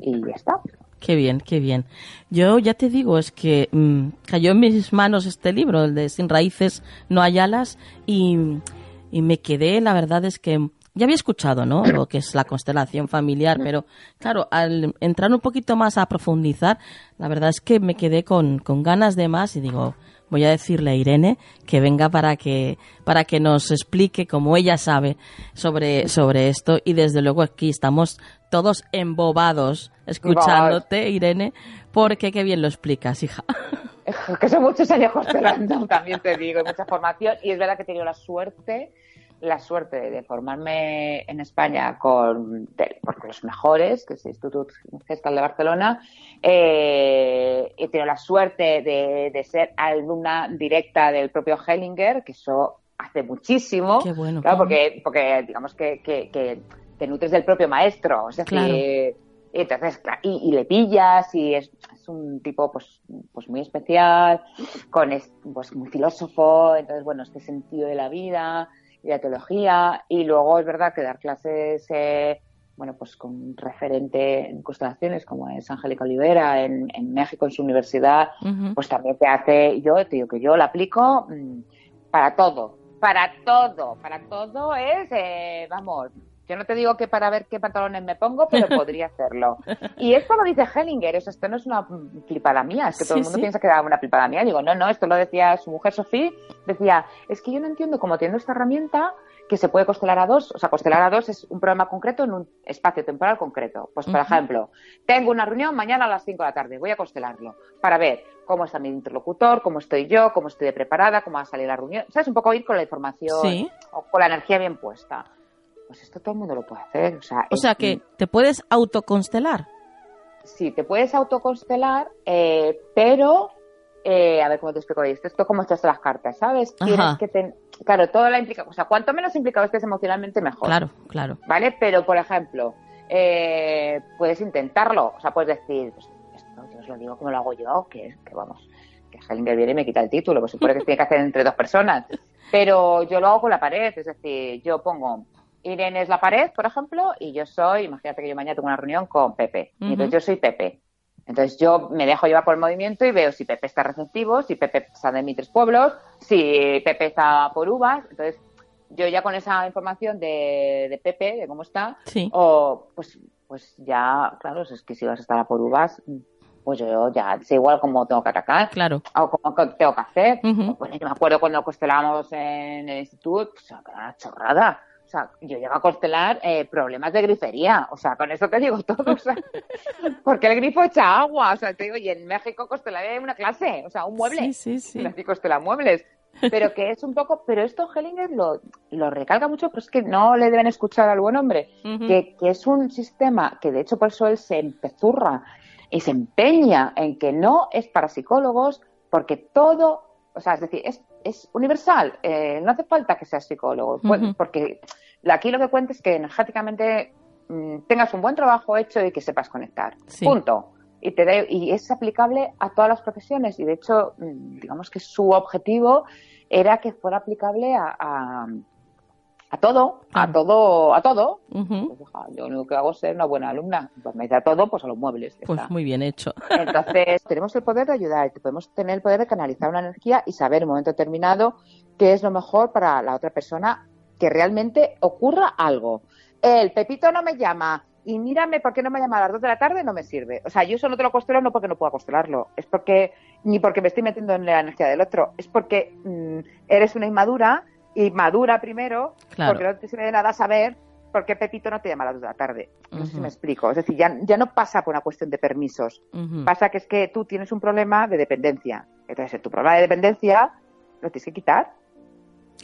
y ya está. Qué bien, qué bien. Yo ya te digo, es que mm, cayó en mis manos este libro, el de Sin raíces no hay alas, y, y, me quedé, la verdad es que ya había escuchado, ¿no? Lo que es la constelación familiar, pero claro, al entrar un poquito más a profundizar, la verdad es que me quedé con, con ganas de más y digo, voy a decirle a Irene que venga para que, para que nos explique como ella sabe sobre, sobre esto. Y desde luego aquí estamos todos embobados escuchándote, Irene, porque qué bien lo explicas, hija. Que son muchos años constelando, también te digo, y mucha formación y es verdad que he tenido la suerte la suerte de formarme en España con, los mejores, que es el Instituto Gestal de Barcelona. Eh, he tenido la suerte de, ser alumna directa del propio Hellinger, que eso hace muchísimo. Qué bueno. Claro, porque, porque digamos que, que, te nutres del propio maestro. Es decir, entonces, y, le pillas y es, es, un tipo pues, pues muy especial, con pues muy filósofo, entonces bueno, este sentido de la vida, y la teología. Y luego es verdad que dar clases, eh, bueno, pues con referente en constelaciones como es Angélica Olivera en, México, en su universidad, pues también te hace, yo te digo que yo la aplico mm, para todo, para todo, para todo es, eh, vamos, yo no te digo que para ver qué pantalones me pongo, pero podría hacerlo. Y esto lo dice Hellinger, eso, esto no es una flipada mía, es que todo el mundo piensa que era una flipada mía. Digo, no, no, esto lo decía su mujer Sofía, decía, es que yo no entiendo cómo teniendo esta herramienta que se puede constelar a dos, o sea, constelar a dos es un problema concreto en un espacio temporal concreto. Pues, por ejemplo, tengo una reunión mañana a las 5 de la tarde, voy a constelarlo para ver cómo está mi interlocutor, cómo estoy yo, cómo estoy de preparada, cómo va a salir la reunión. ¿Sabes? Un poco ir con la información o con la energía bien puesta pues esto todo el mundo lo puede hacer. O sea, o sea que te puedes autoconstelar. Sí, te puedes autoconstelar, eh, pero eh, a ver cómo te explico esto. Esto como echas las cartas, ¿sabes? Tienes que tener, claro, toda la implica, o sea, cuanto menos implicado estés emocionalmente, mejor. Claro, claro. ¿Vale? Pero, por ejemplo, eh, puedes intentarlo, o sea, puedes decir, pues, esto yo os lo digo como lo hago yo, que, que vamos, que Hellinger viene y me quita el título, pues supone que tiene que hacer entre dos personas. Pero yo lo hago con la pared, es decir, yo pongo Irene es la pared, por ejemplo, y yo soy, imagínate que yo mañana tengo una reunión con Pepe, y entonces yo soy Pepe. Entonces yo me dejo llevar por el movimiento y veo si Pepe está receptivo, si Pepe está de mis tres pueblos, si Pepe está por uvas. Entonces yo ya con esa información de, Pepe, de cómo está, o pues, pues ya, claro, es que si vas a estar a por uvas, pues yo ya sé igual cómo tengo que atacar, claro. o cómo tengo que hacer. Pues yo me acuerdo cuando constelábamos en el instituto, pues era una chorrada sea, yo llego a constelar eh, problemas de grifería, o sea, con eso te digo todo, o sea, porque el grifo echa agua, o sea, te digo, y en México constelaré una clase, o sea, un mueble, sí, sí, sí. constela muebles, pero que es un poco, pero esto Hellinger lo, lo recalca mucho, pero es que no le deben escuchar al buen hombre, que, que es un sistema que de hecho por eso él se empezurra y se empeña en que no es para psicólogos, porque todo, o sea, es decir, es, es universal, eh, no hace falta que seas psicólogo, porque Aquí lo que cuenta es que energéticamente mm, tengas un buen trabajo hecho y que sepas conectar. Punto. Y, te y es aplicable a todas las profesiones. Y de hecho, mm, digamos que su objetivo era que fuera aplicable a, a, todo, a todo, a todo. Pues, yo lo único que hago es ser una buena alumna. Pues me dice a todo, pues a los muebles. Pues muy bien hecho. Entonces, tenemos el poder de ayudar, podemos tener el poder de canalizar una energía y saber en un momento determinado qué es lo mejor para la otra persona que realmente ocurra algo. El Pepito no me llama y mírame por qué no me llama a las 2 de la tarde, no me sirve. O sea, yo eso no te lo costelo no porque no pueda costelarlo, es porque, ni porque me estoy metiendo en la energía del otro, es porque mm, eres una inmadura y madura primero, porque no te sirve de nada saber por qué Pepito no te llama a las dos de la tarde. No sé si me explico. Es decir, ya, ya no pasa por una cuestión de permisos. Pasa que es que tú tienes un problema de dependencia. Entonces, tu problema de dependencia lo tienes que quitar.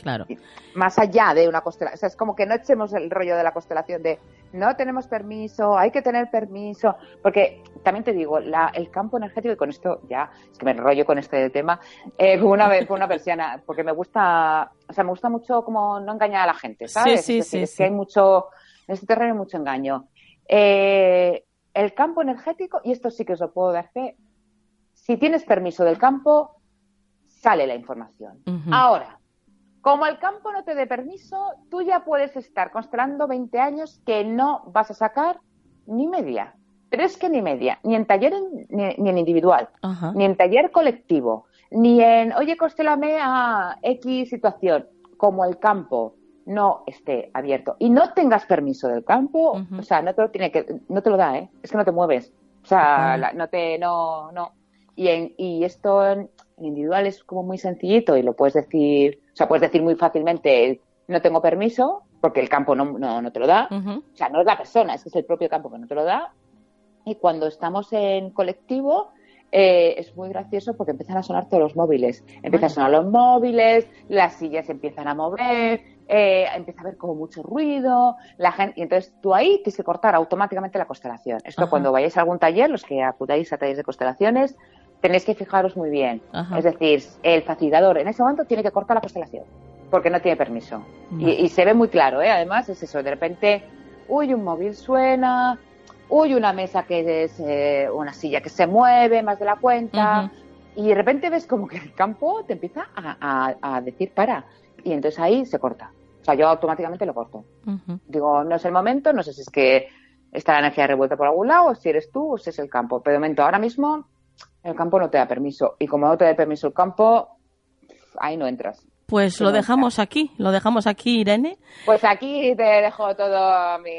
Claro. Más allá de una constelación. O sea, es como que no echemos el rollo de la constelación de no tenemos permiso, hay que tener permiso. Porque también te digo, la, el campo energético, y con esto ya, es que me enrollo con este tema, eh, una vez, una persiana, porque me gusta, o sea, me gusta mucho como no engañar a la gente, ¿sabes? Sí, sí, sí, que hay mucho, en este terreno hay mucho engaño. Eh, el campo energético, y esto sí que os lo puedo dar fe, si tienes permiso del campo, sale la información. Ahora, como el campo no te dé permiso, tú ya puedes estar constelando 20 años que no vas a sacar ni media. Pero es que ni media, ni en taller ni, en individual, ni en taller colectivo, ni en, oye, constelame a X situación, como el campo no esté abierto y no tengas permiso del campo, o sea, no te lo tiene que, no te lo da, ¿eh? Es que no te mueves. O sea, no te, no, no. Y, en, y esto en, individual es como muy sencillito y lo puedes decir, o sea, puedes decir muy fácilmente, no tengo permiso, porque el campo no, no, te lo da. O sea, no es la persona, es que es el propio campo que no te lo da. Y cuando estamos en colectivo, eh, es muy gracioso porque empiezan a sonar todos los móviles. Empiezan a sonar los móviles, las sillas empiezan a mover, eh, empieza a haber como mucho ruido, la gente, y entonces tú ahí tienes que cortar automáticamente la constelación. Esto cuando vayáis a algún taller, los que acudáis a talleres de constelaciones, tenéis que fijaros muy bien. Es decir, el facilitador en ese momento tiene que cortar la constelación, porque no tiene permiso. Y, se ve muy claro, ¿eh? además es eso, de repente, uy, un móvil suena, uy, una mesa que es eh, una silla que se mueve más de la cuenta, y de repente ves como que el campo te empieza a, decir para, y entonces ahí se corta. O sea, yo automáticamente lo corto. Digo, no es el momento, no sé si es que está la energía revuelta por algún lado, o si eres tú, o si es el campo. Pero de momento, ahora mismo, el campo no te da permiso. Y como no te da permiso el campo, ahí no entras. Pues lo dejamos aquí, lo dejamos aquí, Irene. Pues aquí te dejo toda mi,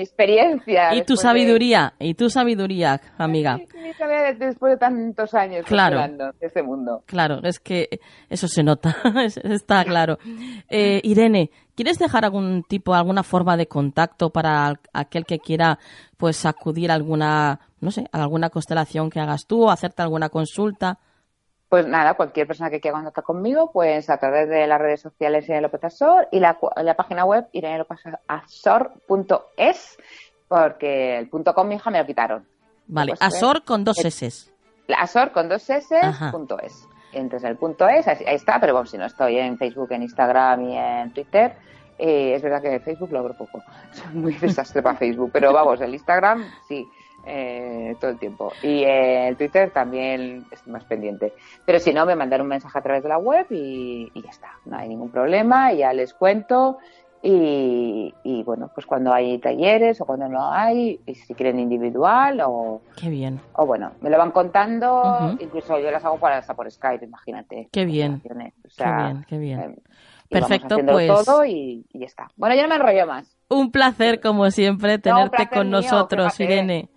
experiencia. Y tu sabiduría, y tu sabiduría, amiga. Mi, sabiduría después de tantos años claro. este mundo. Claro, es que eso se nota, está claro. Eh, Irene, ¿quieres dejar algún tipo, alguna forma de contacto para aquel que quiera pues acudir a alguna, no sé, a alguna constelación que hagas tú o hacerte alguna consulta? Pues nada, cualquier persona que quiera contactar conmigo, pues a través de las redes sociales Irene López Azor y la, página web irenelopezazor.es, porque el punto com, mi hija, me lo quitaron. Vale, Azor con dos S. Azor con dos S, punto es. Entonces el punto es, ahí está, pero bueno, si no estoy en Facebook, en Instagram y en Twitter, eh, es verdad que Facebook lo abro poco. Soy muy desastre para Facebook, pero vamos, el Instagram sí. Eh, todo el tiempo. Y eh, el Twitter también estoy más pendiente. Pero si no, me mandan un mensaje a través de la web y, ya está. No hay ningún problema, ya les cuento. Y, bueno, pues cuando hay talleres o cuando no hay, y si quieren individual o... Qué bien. O bueno, me lo van contando, incluso yo las hago para, hasta por Skype, imagínate. Qué bien. qué bien, qué bien. Eh, Perfecto, pues... todo y, y, ya está. Bueno, yo no me enrollo más. Un placer, como siempre, tenerte con nosotros, Irene.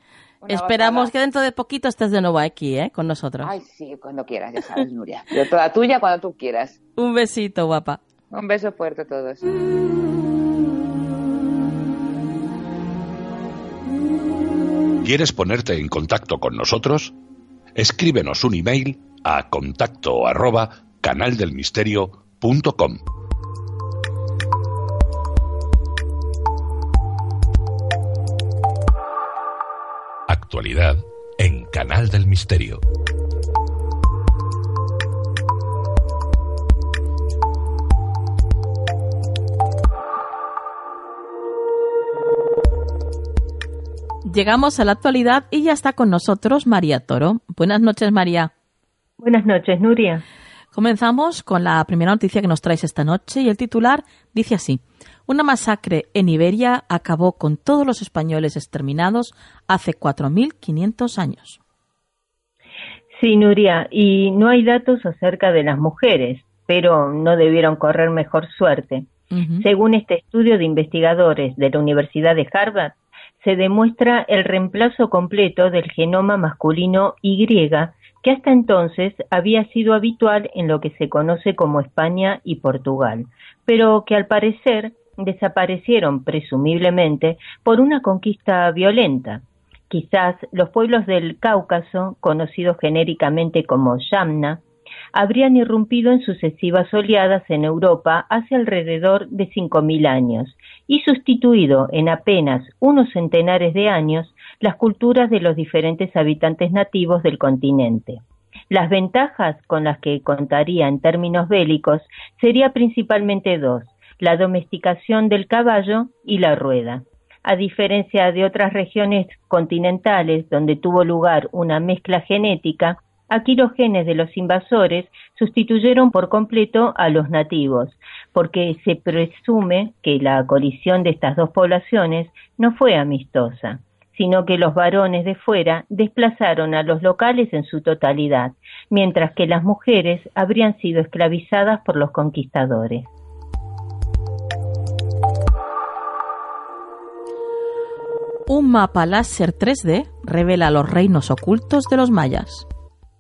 Esperamos que dentro de poquito estés de nuevo aquí, ¿eh? Con nosotros. Ay, sí, cuando quieras, ya sabes, Nuria. Yo toda tuya cuando tú quieras. Un besito, guapa. Un beso fuerte a todos. ¿Quieres ponerte en contacto con nosotros? Escríbenos un email a contacto arroba canaldelmisterio.com. actualidad en Canal del Misterio. Llegamos a la actualidad y ya está con nosotros María Toro. Buenas noches, María. Buenas noches, Nuria. Comenzamos con la primera noticia que nos traes esta noche y el titular dice así. Una masacre en Iberia acabó con todos los españoles exterminados hace 4.500 años. Sí, Nuria, y no hay datos acerca de las mujeres, pero no debieron correr mejor suerte. Según este estudio de investigadores de la Universidad de Harvard, se demuestra el reemplazo completo del genoma masculino Y, que hasta entonces había sido habitual en lo que se conoce como España y Portugal, pero que al parecer desaparecieron presumiblemente por una conquista violenta. Quizás los pueblos del Cáucaso, conocidos genéricamente como Yamna, habrían irrumpido en sucesivas oleadas en Europa hace alrededor de 5.000 años y sustituido en apenas unos centenares de años las culturas de los diferentes habitantes nativos del continente. Las ventajas con las que contaría en términos bélicos sería principalmente dos, la domesticación del caballo y la rueda. A diferencia de otras regiones continentales donde tuvo lugar una mezcla genética, aquí los genes de los invasores sustituyeron por completo a los nativos, porque se presume que la colisión de estas dos poblaciones no fue amistosa sino que los varones de fuera desplazaron a los locales en su totalidad, mientras que las mujeres habrían sido esclavizadas por los conquistadores. Un mapa láser 3D revela los reinos ocultos de los mayas.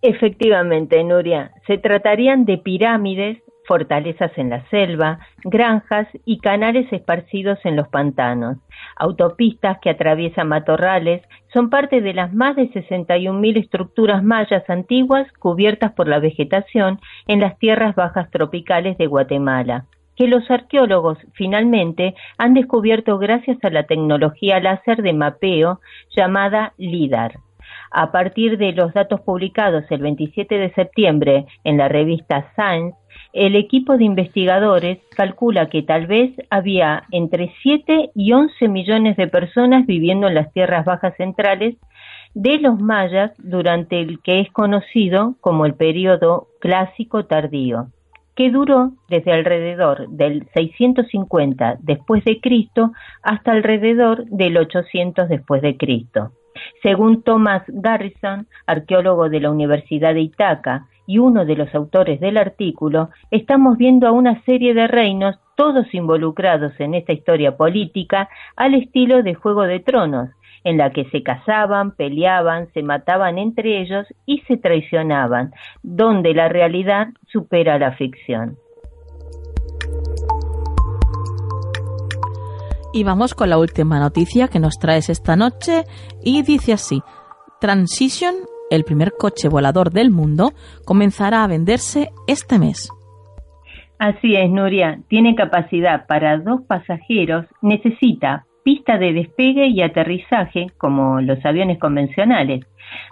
Efectivamente, Nuria, se tratarían de pirámides fortalezas en la selva, granjas y canales esparcidos en los pantanos. Autopistas que atraviesan matorrales son parte de las más de 61.000 estructuras mayas antiguas cubiertas por la vegetación en las tierras bajas tropicales de Guatemala que los arqueólogos finalmente han descubierto gracias a la tecnología láser de mapeo llamada LIDAR. A partir de los datos publicados el 27 de septiembre en la revista Science, el equipo de investigadores calcula que tal vez había entre 7 y 11 millones de personas viviendo en las tierras bajas centrales de los mayas durante el que es conocido como el periodo clásico tardío, que duró desde alrededor del 650 después de Cristo hasta alrededor del 800 después de Cristo. Según Thomas Garrison, arqueólogo de la Universidad de Itaca, y uno de los autores del artículo, estamos viendo a una serie de reinos, todos involucrados en esta historia política, al estilo de Juego de Tronos, en la que se casaban, peleaban, se mataban entre ellos y se traicionaban, donde la realidad supera la ficción. Y vamos con la última noticia que nos traes esta noche y dice así, Transition el primer coche volador del mundo, comenzará a venderse este mes. Así es, Nuria. Tiene capacidad para dos pasajeros, necesita pista de despegue y aterrizaje, como los aviones convencionales,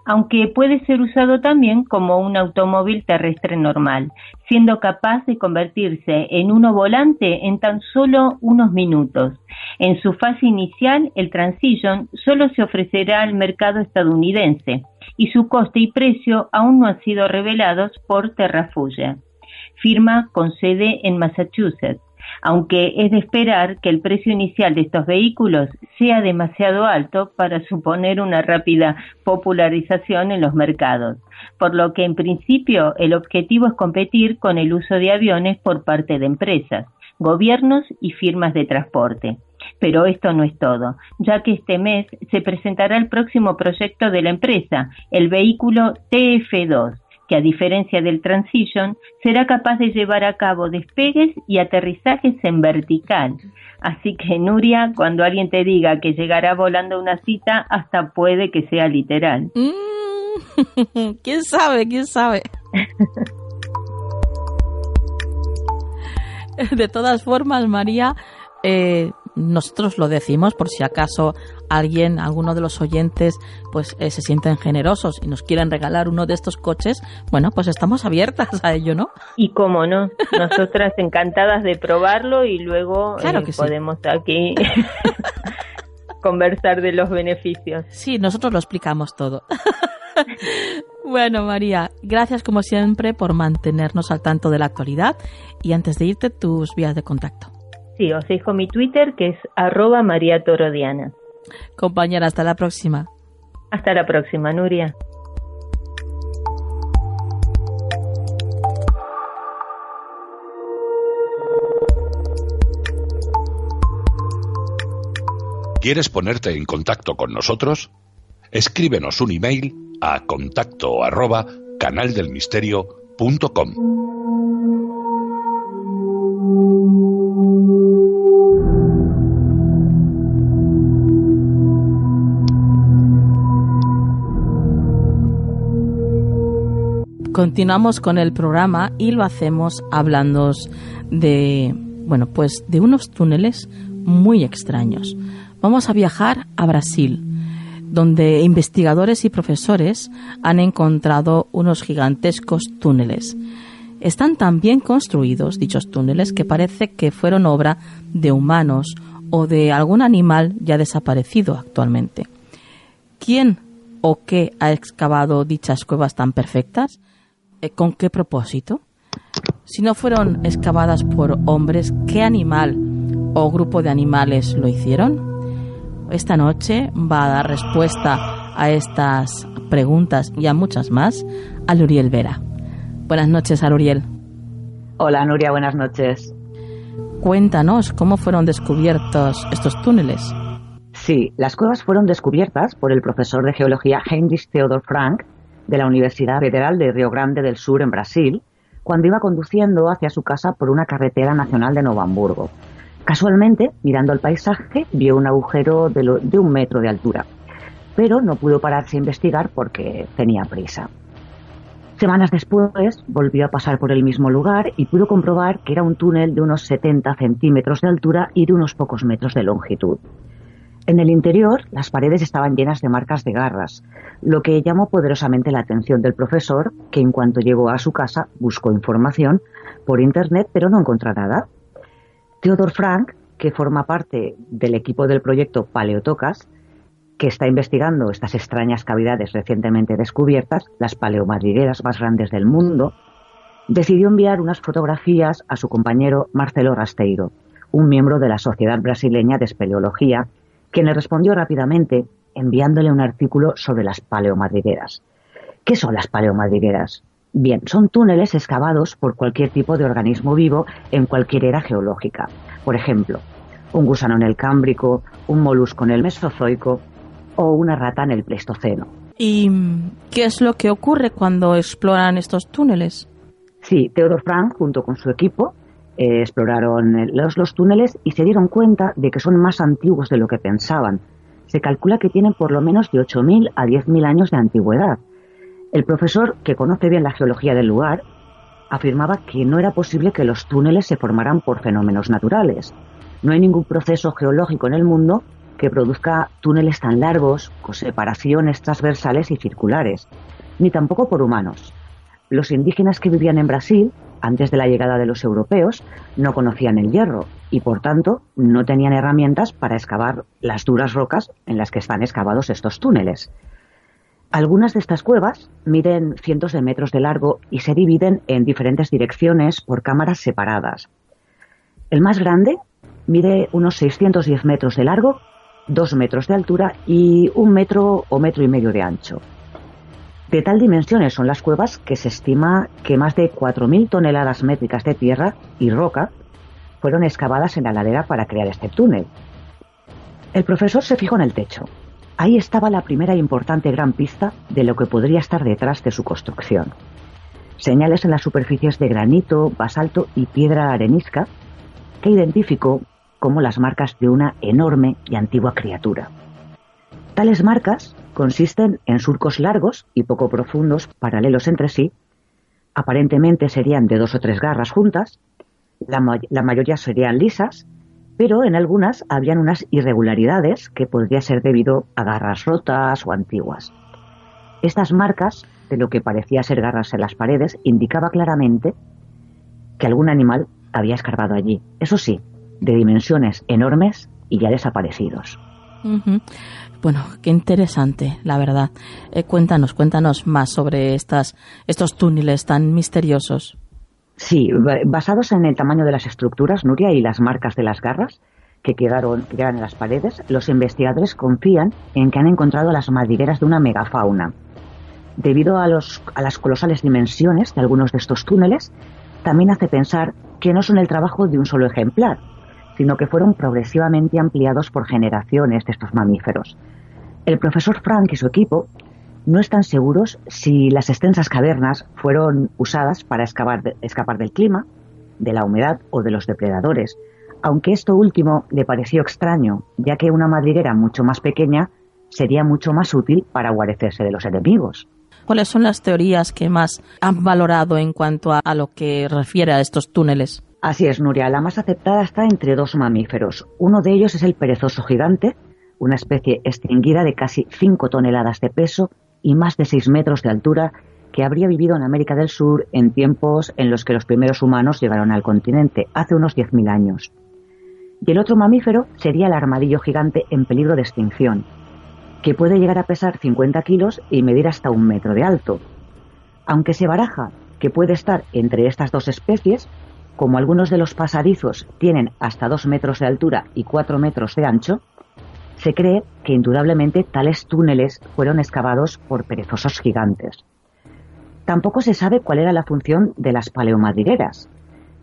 aunque puede ser usado también como un automóvil terrestre normal, siendo capaz de convertirse en uno volante en tan solo unos minutos. En su fase inicial, el Transition solo se ofrecerá al mercado estadounidense y su coste y precio aún no han sido revelados por Terrafugia, firma con sede en Massachusetts aunque es de esperar que el precio inicial de estos vehículos sea demasiado alto para suponer una rápida popularización en los mercados, por lo que en principio el objetivo es competir con el uso de aviones por parte de empresas, gobiernos y firmas de transporte. Pero esto no es todo, ya que este mes se presentará el próximo proyecto de la empresa, el vehículo TF2, que a diferencia del Transition será capaz de llevar a cabo despegues y aterrizajes en vertical. Así que Nuria, cuando alguien te diga que llegará volando una cita, hasta puede que sea literal. Mm, ¿Quién sabe? ¿Quién sabe? de todas formas, María, eh, nosotros lo decimos por si acaso alguien, alguno de los oyentes, pues eh, se sienten generosos y nos quieren regalar uno de estos coches, bueno, pues estamos abiertas a ello, ¿no? Y cómo no, nosotras encantadas de probarlo y luego eh, podemos aquí conversar de los beneficios. Sí, nosotros lo explicamos todo. bueno, María, gracias como siempre por mantenernos al tanto de la actualidad y antes de irte tus vías de contacto. Sí, os dejo mi Twitter que es arroba María Torodiana. Compañera, hasta la próxima. Hasta la próxima, Nuria. ¿Quieres ponerte en contacto con nosotros? Escríbenos un email a contacto arroba canaldelmisterio.com. continuamos con el programa y lo hacemos hablando de, bueno, pues de unos túneles muy extraños. Vamos a viajar a Brasil, donde investigadores y profesores han encontrado unos gigantescos túneles. Están tan bien construidos dichos túneles que parece que fueron obra de humanos o de algún animal ya desaparecido actualmente. ¿Quién o qué ha excavado dichas cuevas tan perfectas? Eh, ¿Con qué propósito? Si no fueron excavadas por hombres, ¿qué animal o grupo de animales lo hicieron? Esta noche va a dar respuesta a estas preguntas y a muchas más a Luriel Vera. Buenas noches, Luriel. Hola, Nuria, buenas noches. Cuéntanos cómo fueron descubiertos estos túneles. Sí, las cuevas fueron descubiertas por el profesor de geología Heinrich Theodor Frank de la Universidad Federal de Río Grande del Sur en Brasil, cuando iba conduciendo hacia su casa por una carretera nacional de Nuevo Hamburgo. Casualmente, mirando el paisaje, vio un agujero de, de un metro de altura, pero no pudo pararse a investigar porque tenía prisa. Semanas después volvió a pasar por el mismo lugar y pudo comprobar que era un túnel de unos 70 centímetros de altura y de unos pocos metros de longitud. En el interior, las paredes estaban llenas de marcas de garras, lo que llamó poderosamente la atención del profesor, que en cuanto llegó a su casa buscó información por Internet, pero no encontró nada. Theodor Frank, que forma parte del equipo del proyecto Paleotocas, que está investigando estas extrañas cavidades recientemente descubiertas, las paleomadrigueras más grandes del mundo, decidió enviar unas fotografías a su compañero Marcelo Rasteiro, un miembro de la Sociedad Brasileña de Espeleología, quien le respondió rápidamente enviándole un artículo sobre las paleomadrigueras. ¿Qué son las paleomadrigueras? Bien, son túneles excavados por cualquier tipo de organismo vivo en cualquier era geológica. Por ejemplo, un gusano en el Cámbrico, un molusco en el Mesozoico o una rata en el Pleistoceno. ¿Y qué es lo que ocurre cuando exploran estos túneles? Sí, Theodor Frank, junto con su equipo, eh, exploraron los, los túneles y se dieron cuenta de que son más antiguos de lo que pensaban. Se calcula que tienen por lo menos de 8.000 a 10.000 años de antigüedad. El profesor, que conoce bien la geología del lugar, afirmaba que no era posible que los túneles se formaran por fenómenos naturales. No hay ningún proceso geológico en el mundo que produzca túneles tan largos, con separaciones transversales y circulares, ni tampoco por humanos. Los indígenas que vivían en Brasil antes de la llegada de los europeos, no conocían el hierro y, por tanto, no tenían herramientas para excavar las duras rocas en las que están excavados estos túneles. Algunas de estas cuevas miden cientos de metros de largo y se dividen en diferentes direcciones por cámaras separadas. El más grande mide unos 610 metros de largo, 2 metros de altura y un metro o metro y medio de ancho. De tal dimensiones son las cuevas que se estima que más de 4.000 toneladas métricas de tierra y roca fueron excavadas en la ladera para crear este túnel. El profesor se fijó en el techo. Ahí estaba la primera importante gran pista de lo que podría estar detrás de su construcción. Señales en las superficies de granito, basalto y piedra arenisca que identificó como las marcas de una enorme y antigua criatura. Tales marcas consisten en surcos largos y poco profundos, paralelos entre sí. Aparentemente serían de dos o tres garras juntas. La, mayoría serían lisas, pero en algunas habían unas irregularidades que podría ser debido a garras rotas o antiguas. Estas marcas, de lo que parecía ser garras en las paredes, indicaba claramente que algún animal había escarbado allí. Eso sí, de dimensiones enormes y ya desaparecidos. Bueno, qué interesante, la verdad. Eh, cuéntanos, cuéntanos más sobre estas, estos túneles tan misteriosos. Sí, basados en el tamaño de las estructuras, Nuria, y las marcas de las garras que quedaron, en las paredes, los investigadores confían en que han encontrado las madrigueras de una megafauna. Debido a, los, a las colosales dimensiones de algunos de estos túneles, también hace pensar que no son el trabajo de un solo ejemplar, sino que fueron progresivamente ampliados por generaciones de estos mamíferos. El profesor Frank y su equipo no están seguros si las extensas cavernas fueron usadas para escapar del clima, de la humedad o de los depredadores, aunque esto último le pareció extraño, ya que una madriguera mucho más pequeña sería mucho más útil para guarecerse de los enemigos. ¿Cuáles son las teorías que más han valorado en cuanto a, lo que refiere a estos túneles? Así es, Nuria. La más aceptada está entre dos mamíferos. Uno de ellos es el perezoso gigante, una especie extinguida de casi 5 toneladas de peso y más de 6 metros de altura que habría vivido en América del Sur en tiempos en los que los primeros humanos llegaron al continente, hace unos 10.000 años. Y el otro mamífero sería el armadillo gigante en peligro de extinción, que puede llegar a pesar 50 kilos y medir hasta un metro de alto. Aunque se baraja que puede estar entre estas dos especies, como algunos de los pasadizos tienen hasta 2 metros de altura y 4 metros de ancho, se cree que indudablemente tales túneles fueron excavados por perezosos gigantes. Tampoco se sabe cuál era la función de las paleomadrigueras.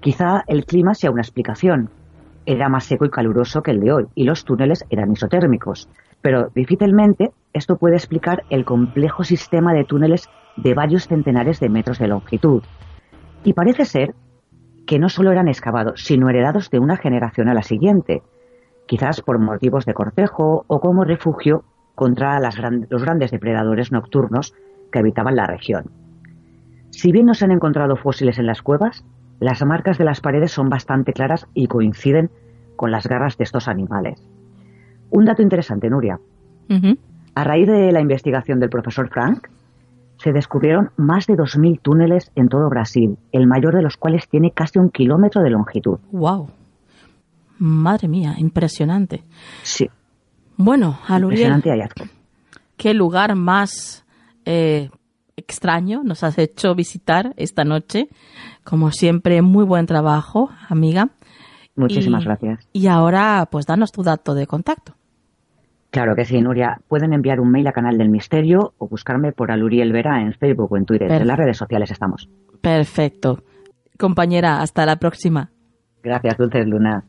Quizá el clima sea una explicación. Era más seco y caluroso que el de hoy y los túneles eran isotérmicos. Pero difícilmente esto puede explicar el complejo sistema de túneles de varios centenares de metros de longitud. Y parece ser que no solo eran excavados, sino heredados de una generación a la siguiente, quizás por motivos de cortejo o como refugio contra los grandes depredadores nocturnos que habitaban la región. Si bien no se han encontrado fósiles en las cuevas, las marcas de las paredes son bastante claras y coinciden con las garras de estos animales. Un dato interesante, Nuria. A raíz de la investigación del profesor Frank, se descubrieron más de 2.000 túneles en todo Brasil, el mayor de los cuales tiene casi un kilómetro de longitud. ¡Wow! Madre mía, impresionante. Sí. Bueno, Aluriel, ¿qué lugar más eh, extraño nos has hecho visitar esta noche? Como siempre, muy buen trabajo, amiga. Muchísimas gracias. Y ahora, pues danos tu dato de contacto. Claro que sí, Nuria. Pueden enviar un mail a Canal del Misterio o buscarme por Aluriel Vera en Facebook o en Twitter. En las redes sociales estamos. Perfecto. Compañera, hasta la próxima. Gracias, Dulces Luna.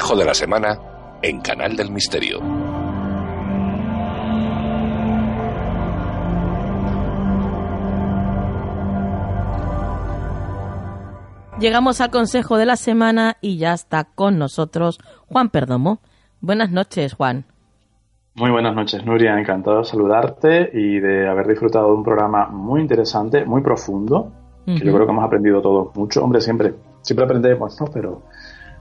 Consejo de la semana en Canal del Misterio. Llegamos al consejo de la semana y ya está con nosotros Juan Perdomo. Buenas noches, Juan. Muy buenas noches, Nuria. Encantado de saludarte y de haber disfrutado de un programa muy interesante, muy profundo, que yo creo que hemos aprendido todos mucho. Hombre, siempre, siempre aprendemos, ¿no? Pero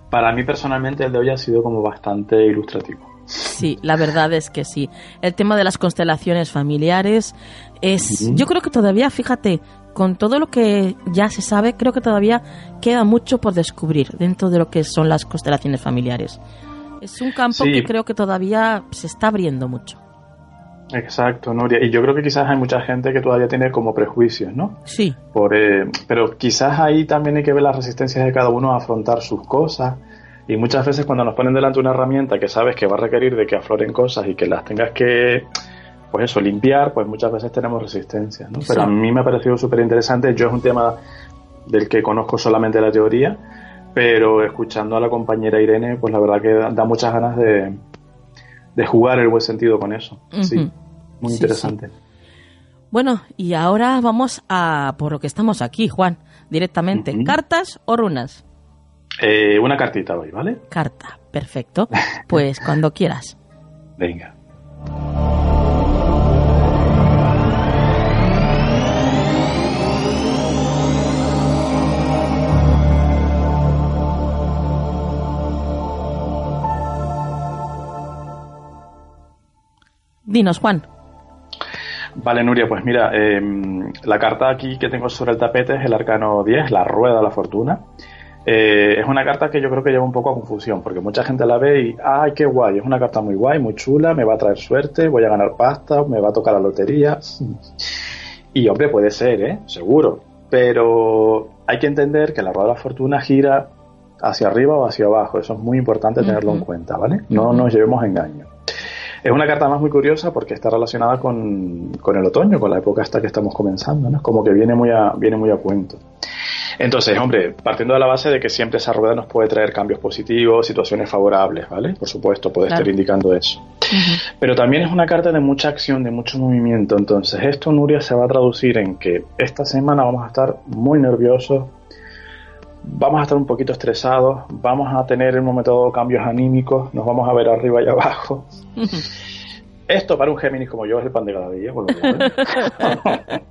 para mí personalmente el de hoy ha sido como bastante ilustrativo. Sí, la verdad es que sí. El tema de las constelaciones familiares es, yo creo que todavía, fíjate, con todo lo que ya se sabe, creo que todavía queda mucho por descubrir dentro de lo que son las constelaciones familiares. Es un campo que creo que todavía se está abriendo mucho. Exacto, Nuria. Y yo creo que quizás hay mucha gente que todavía tiene como prejuicios, ¿no? Sí. Por, eh, pero quizás ahí también hay que ver las resistencias de cada uno a afrontar sus cosas. Y muchas veces cuando nos ponen delante una herramienta que sabes que va a requerir de que afloren cosas y que las tengas que, pues eso, limpiar, pues muchas veces tenemos resistencia, ¿no? Pero a mí me ha parecido súper interesante. Yo es un tema del que conozco solamente la teoría, pero escuchando a la compañera Irene, pues la verdad que da muchas ganas de, de jugar el buen sentido con eso. Sí, muy interesante. Bueno, y ahora vamos a por lo que estamos aquí, Juan, directamente. ¿Cartas o runas? Eh, una cartita hoy, ¿vale? Carta, perfecto. Pues cuando quieras. Venga. Dinos, Juan. Vale, Nuria, pues mira, em, la carta aquí que tengo sobre el tapete es el arcano 10, la rueda de la fortuna. Eh, es una carta que yo creo que lleva un poco a confusión, porque mucha gente la ve y, ¡ay, qué guay! Es una carta muy guay, muy chula, me va a traer suerte, voy a ganar pasta, me va a tocar la lotería. Y hombre, puede ser, ¿eh? Seguro. Pero hay que entender que la rueda de la fortuna gira hacia arriba o hacia abajo. Eso es muy importante tenerlo en cuenta, ¿vale? No nos llevemos engaño. Es una carta más muy curiosa porque está relacionada con, el otoño, con la época hasta que estamos comenzando, ¿no? Es como que viene muy a, viene muy a cuento. Entonces, hombre, partiendo de la base de que siempre esa rueda nos puede traer cambios positivos, situaciones favorables, ¿vale? Por supuesto, puede estar indicando eso. Pero también es una carta de mucha acción, de mucho movimiento. Entonces, esto, Nuria, se va a traducir en que esta semana vamos a estar muy nerviosos, vamos a estar un poquito estresados, vamos a tener en un momento cambios anímicos, nos vamos a ver arriba y abajo. Esto para un Géminis como yo es el pan de cada día,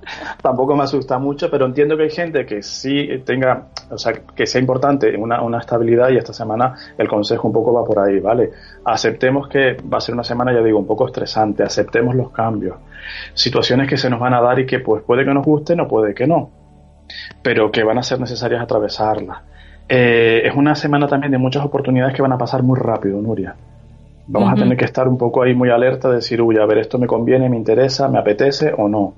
Tampoco me asusta mucho, pero entiendo que hay gente que sí tenga, o sea, que sea importante una, una estabilidad y esta semana el consejo un poco va por ahí, ¿vale? Aceptemos que va a ser una semana, ya digo, un poco estresante, aceptemos los cambios, situaciones que se nos van a dar y que pues puede que nos gusten o puede que no pero que van a ser necesarias atravesarlas. Eh, es una semana también de muchas oportunidades que van a pasar muy rápido, Nuria. Vamos a tener que estar un poco ahí muy alerta, de decir, uy, a ver, esto me conviene, me interesa, me apetece o no.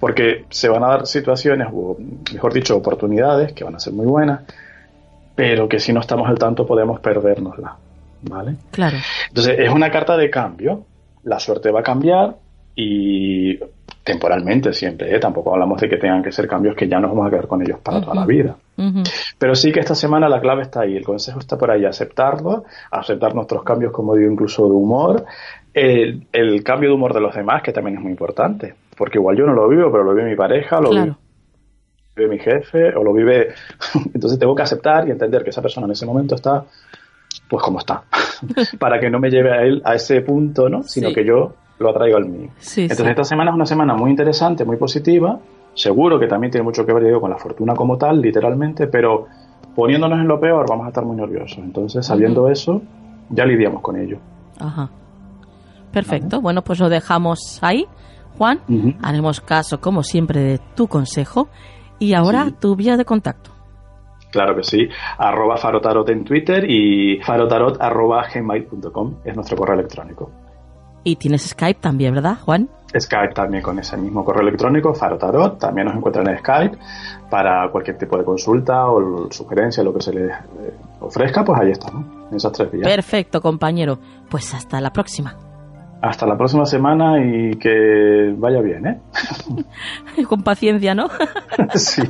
Porque se van a dar situaciones, o mejor dicho, oportunidades que van a ser muy buenas, pero que si no estamos al tanto podemos perdérnosla. ¿Vale? Claro. Entonces, es una carta de cambio. La suerte va a cambiar y temporalmente siempre, ¿eh? tampoco hablamos de que tengan que ser cambios que ya nos vamos a quedar con ellos para toda la vida. Pero sí que esta semana la clave está ahí, el consejo está por ahí, aceptarlo, aceptar nuestros cambios, como digo, incluso de humor, el, cambio de humor de los demás, que también es muy importante, porque igual yo no lo vivo, pero lo vive mi pareja, lo vive mi jefe, o lo vive... Entonces tengo que aceptar y entender que esa persona en ese momento está pues como está, para que no me lleve a él a ese punto, ¿no? Sino que yo lo atraigo al mío. Entonces esta semana es una semana muy interesante, muy positiva, seguro que también tiene mucho que ver digo, con la fortuna como tal, literalmente, pero poniéndonos en lo peor vamos a estar muy nerviosos. Entonces, sabiendo eso, ya lidiamos con ello. Ajá. Perfecto, bueno, pues lo dejamos ahí. Juan, haremos caso, como siempre, de tu consejo. Y ahora tu vía de contacto. Claro que sí. Arroba farotarot en Twitter y farotarot arroba gmail.com es nuestro correo electrónico. Y tienes Skype también, ¿verdad, Juan? Skype también con ese mismo correo electrónico, Farotarot. También nos encuentran en Skype para cualquier tipo de consulta o sugerencia, lo que se les eh, ofrezca, pues ahí estamos, en esas tres vías. Perfecto, compañero. Pues hasta la próxima. Hasta la próxima semana y que vaya bien, ¿eh? con paciencia, ¿no? sí.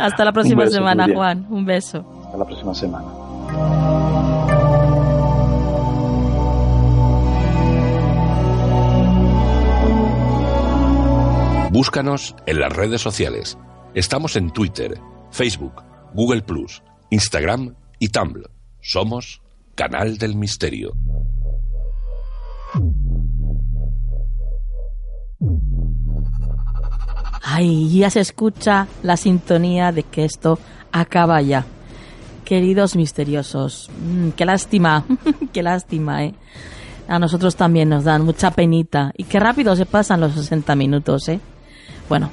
Hasta la próxima semana, Juan. Un beso. Hasta la próxima semana. Búscanos en las redes sociales. Estamos en Twitter, Facebook, Google Instagram y Tumblr. Somos Canal del Misterio. Ay, ya se escucha la sintonía de que esto acaba ya. Queridos misteriosos, mm, qué lástima, qué lástima, ¿eh? A nosotros también nos dan mucha penita. Y qué rápido se pasan los 60 minutos, ¿eh? Bueno,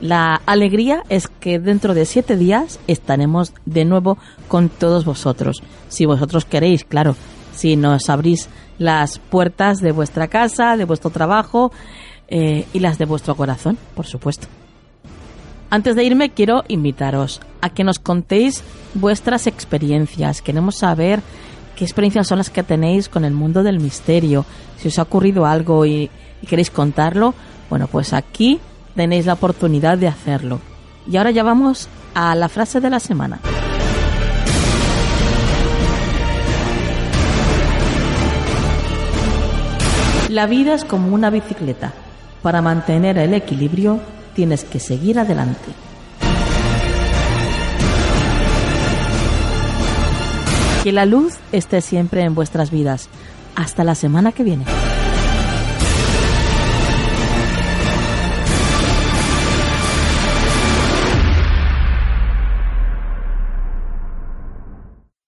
la alegría es que dentro de siete días estaremos de nuevo con todos vosotros. Si vosotros queréis, claro, si nos abrís las puertas de vuestra casa, de vuestro trabajo eh, y las de vuestro corazón, por supuesto. Antes de irme, quiero invitaros a que nos contéis vuestras experiencias. Queremos saber qué experiencias son las que tenéis con el mundo del misterio. Si os ha ocurrido algo y queréis contarlo, bueno, pues aquí tenéis la oportunidad de hacerlo. Y ahora ya vamos a la frase de la semana. La vida es como una bicicleta. Para mantener el equilibrio tienes que seguir adelante. Que la luz esté siempre en vuestras vidas. Hasta la semana que viene.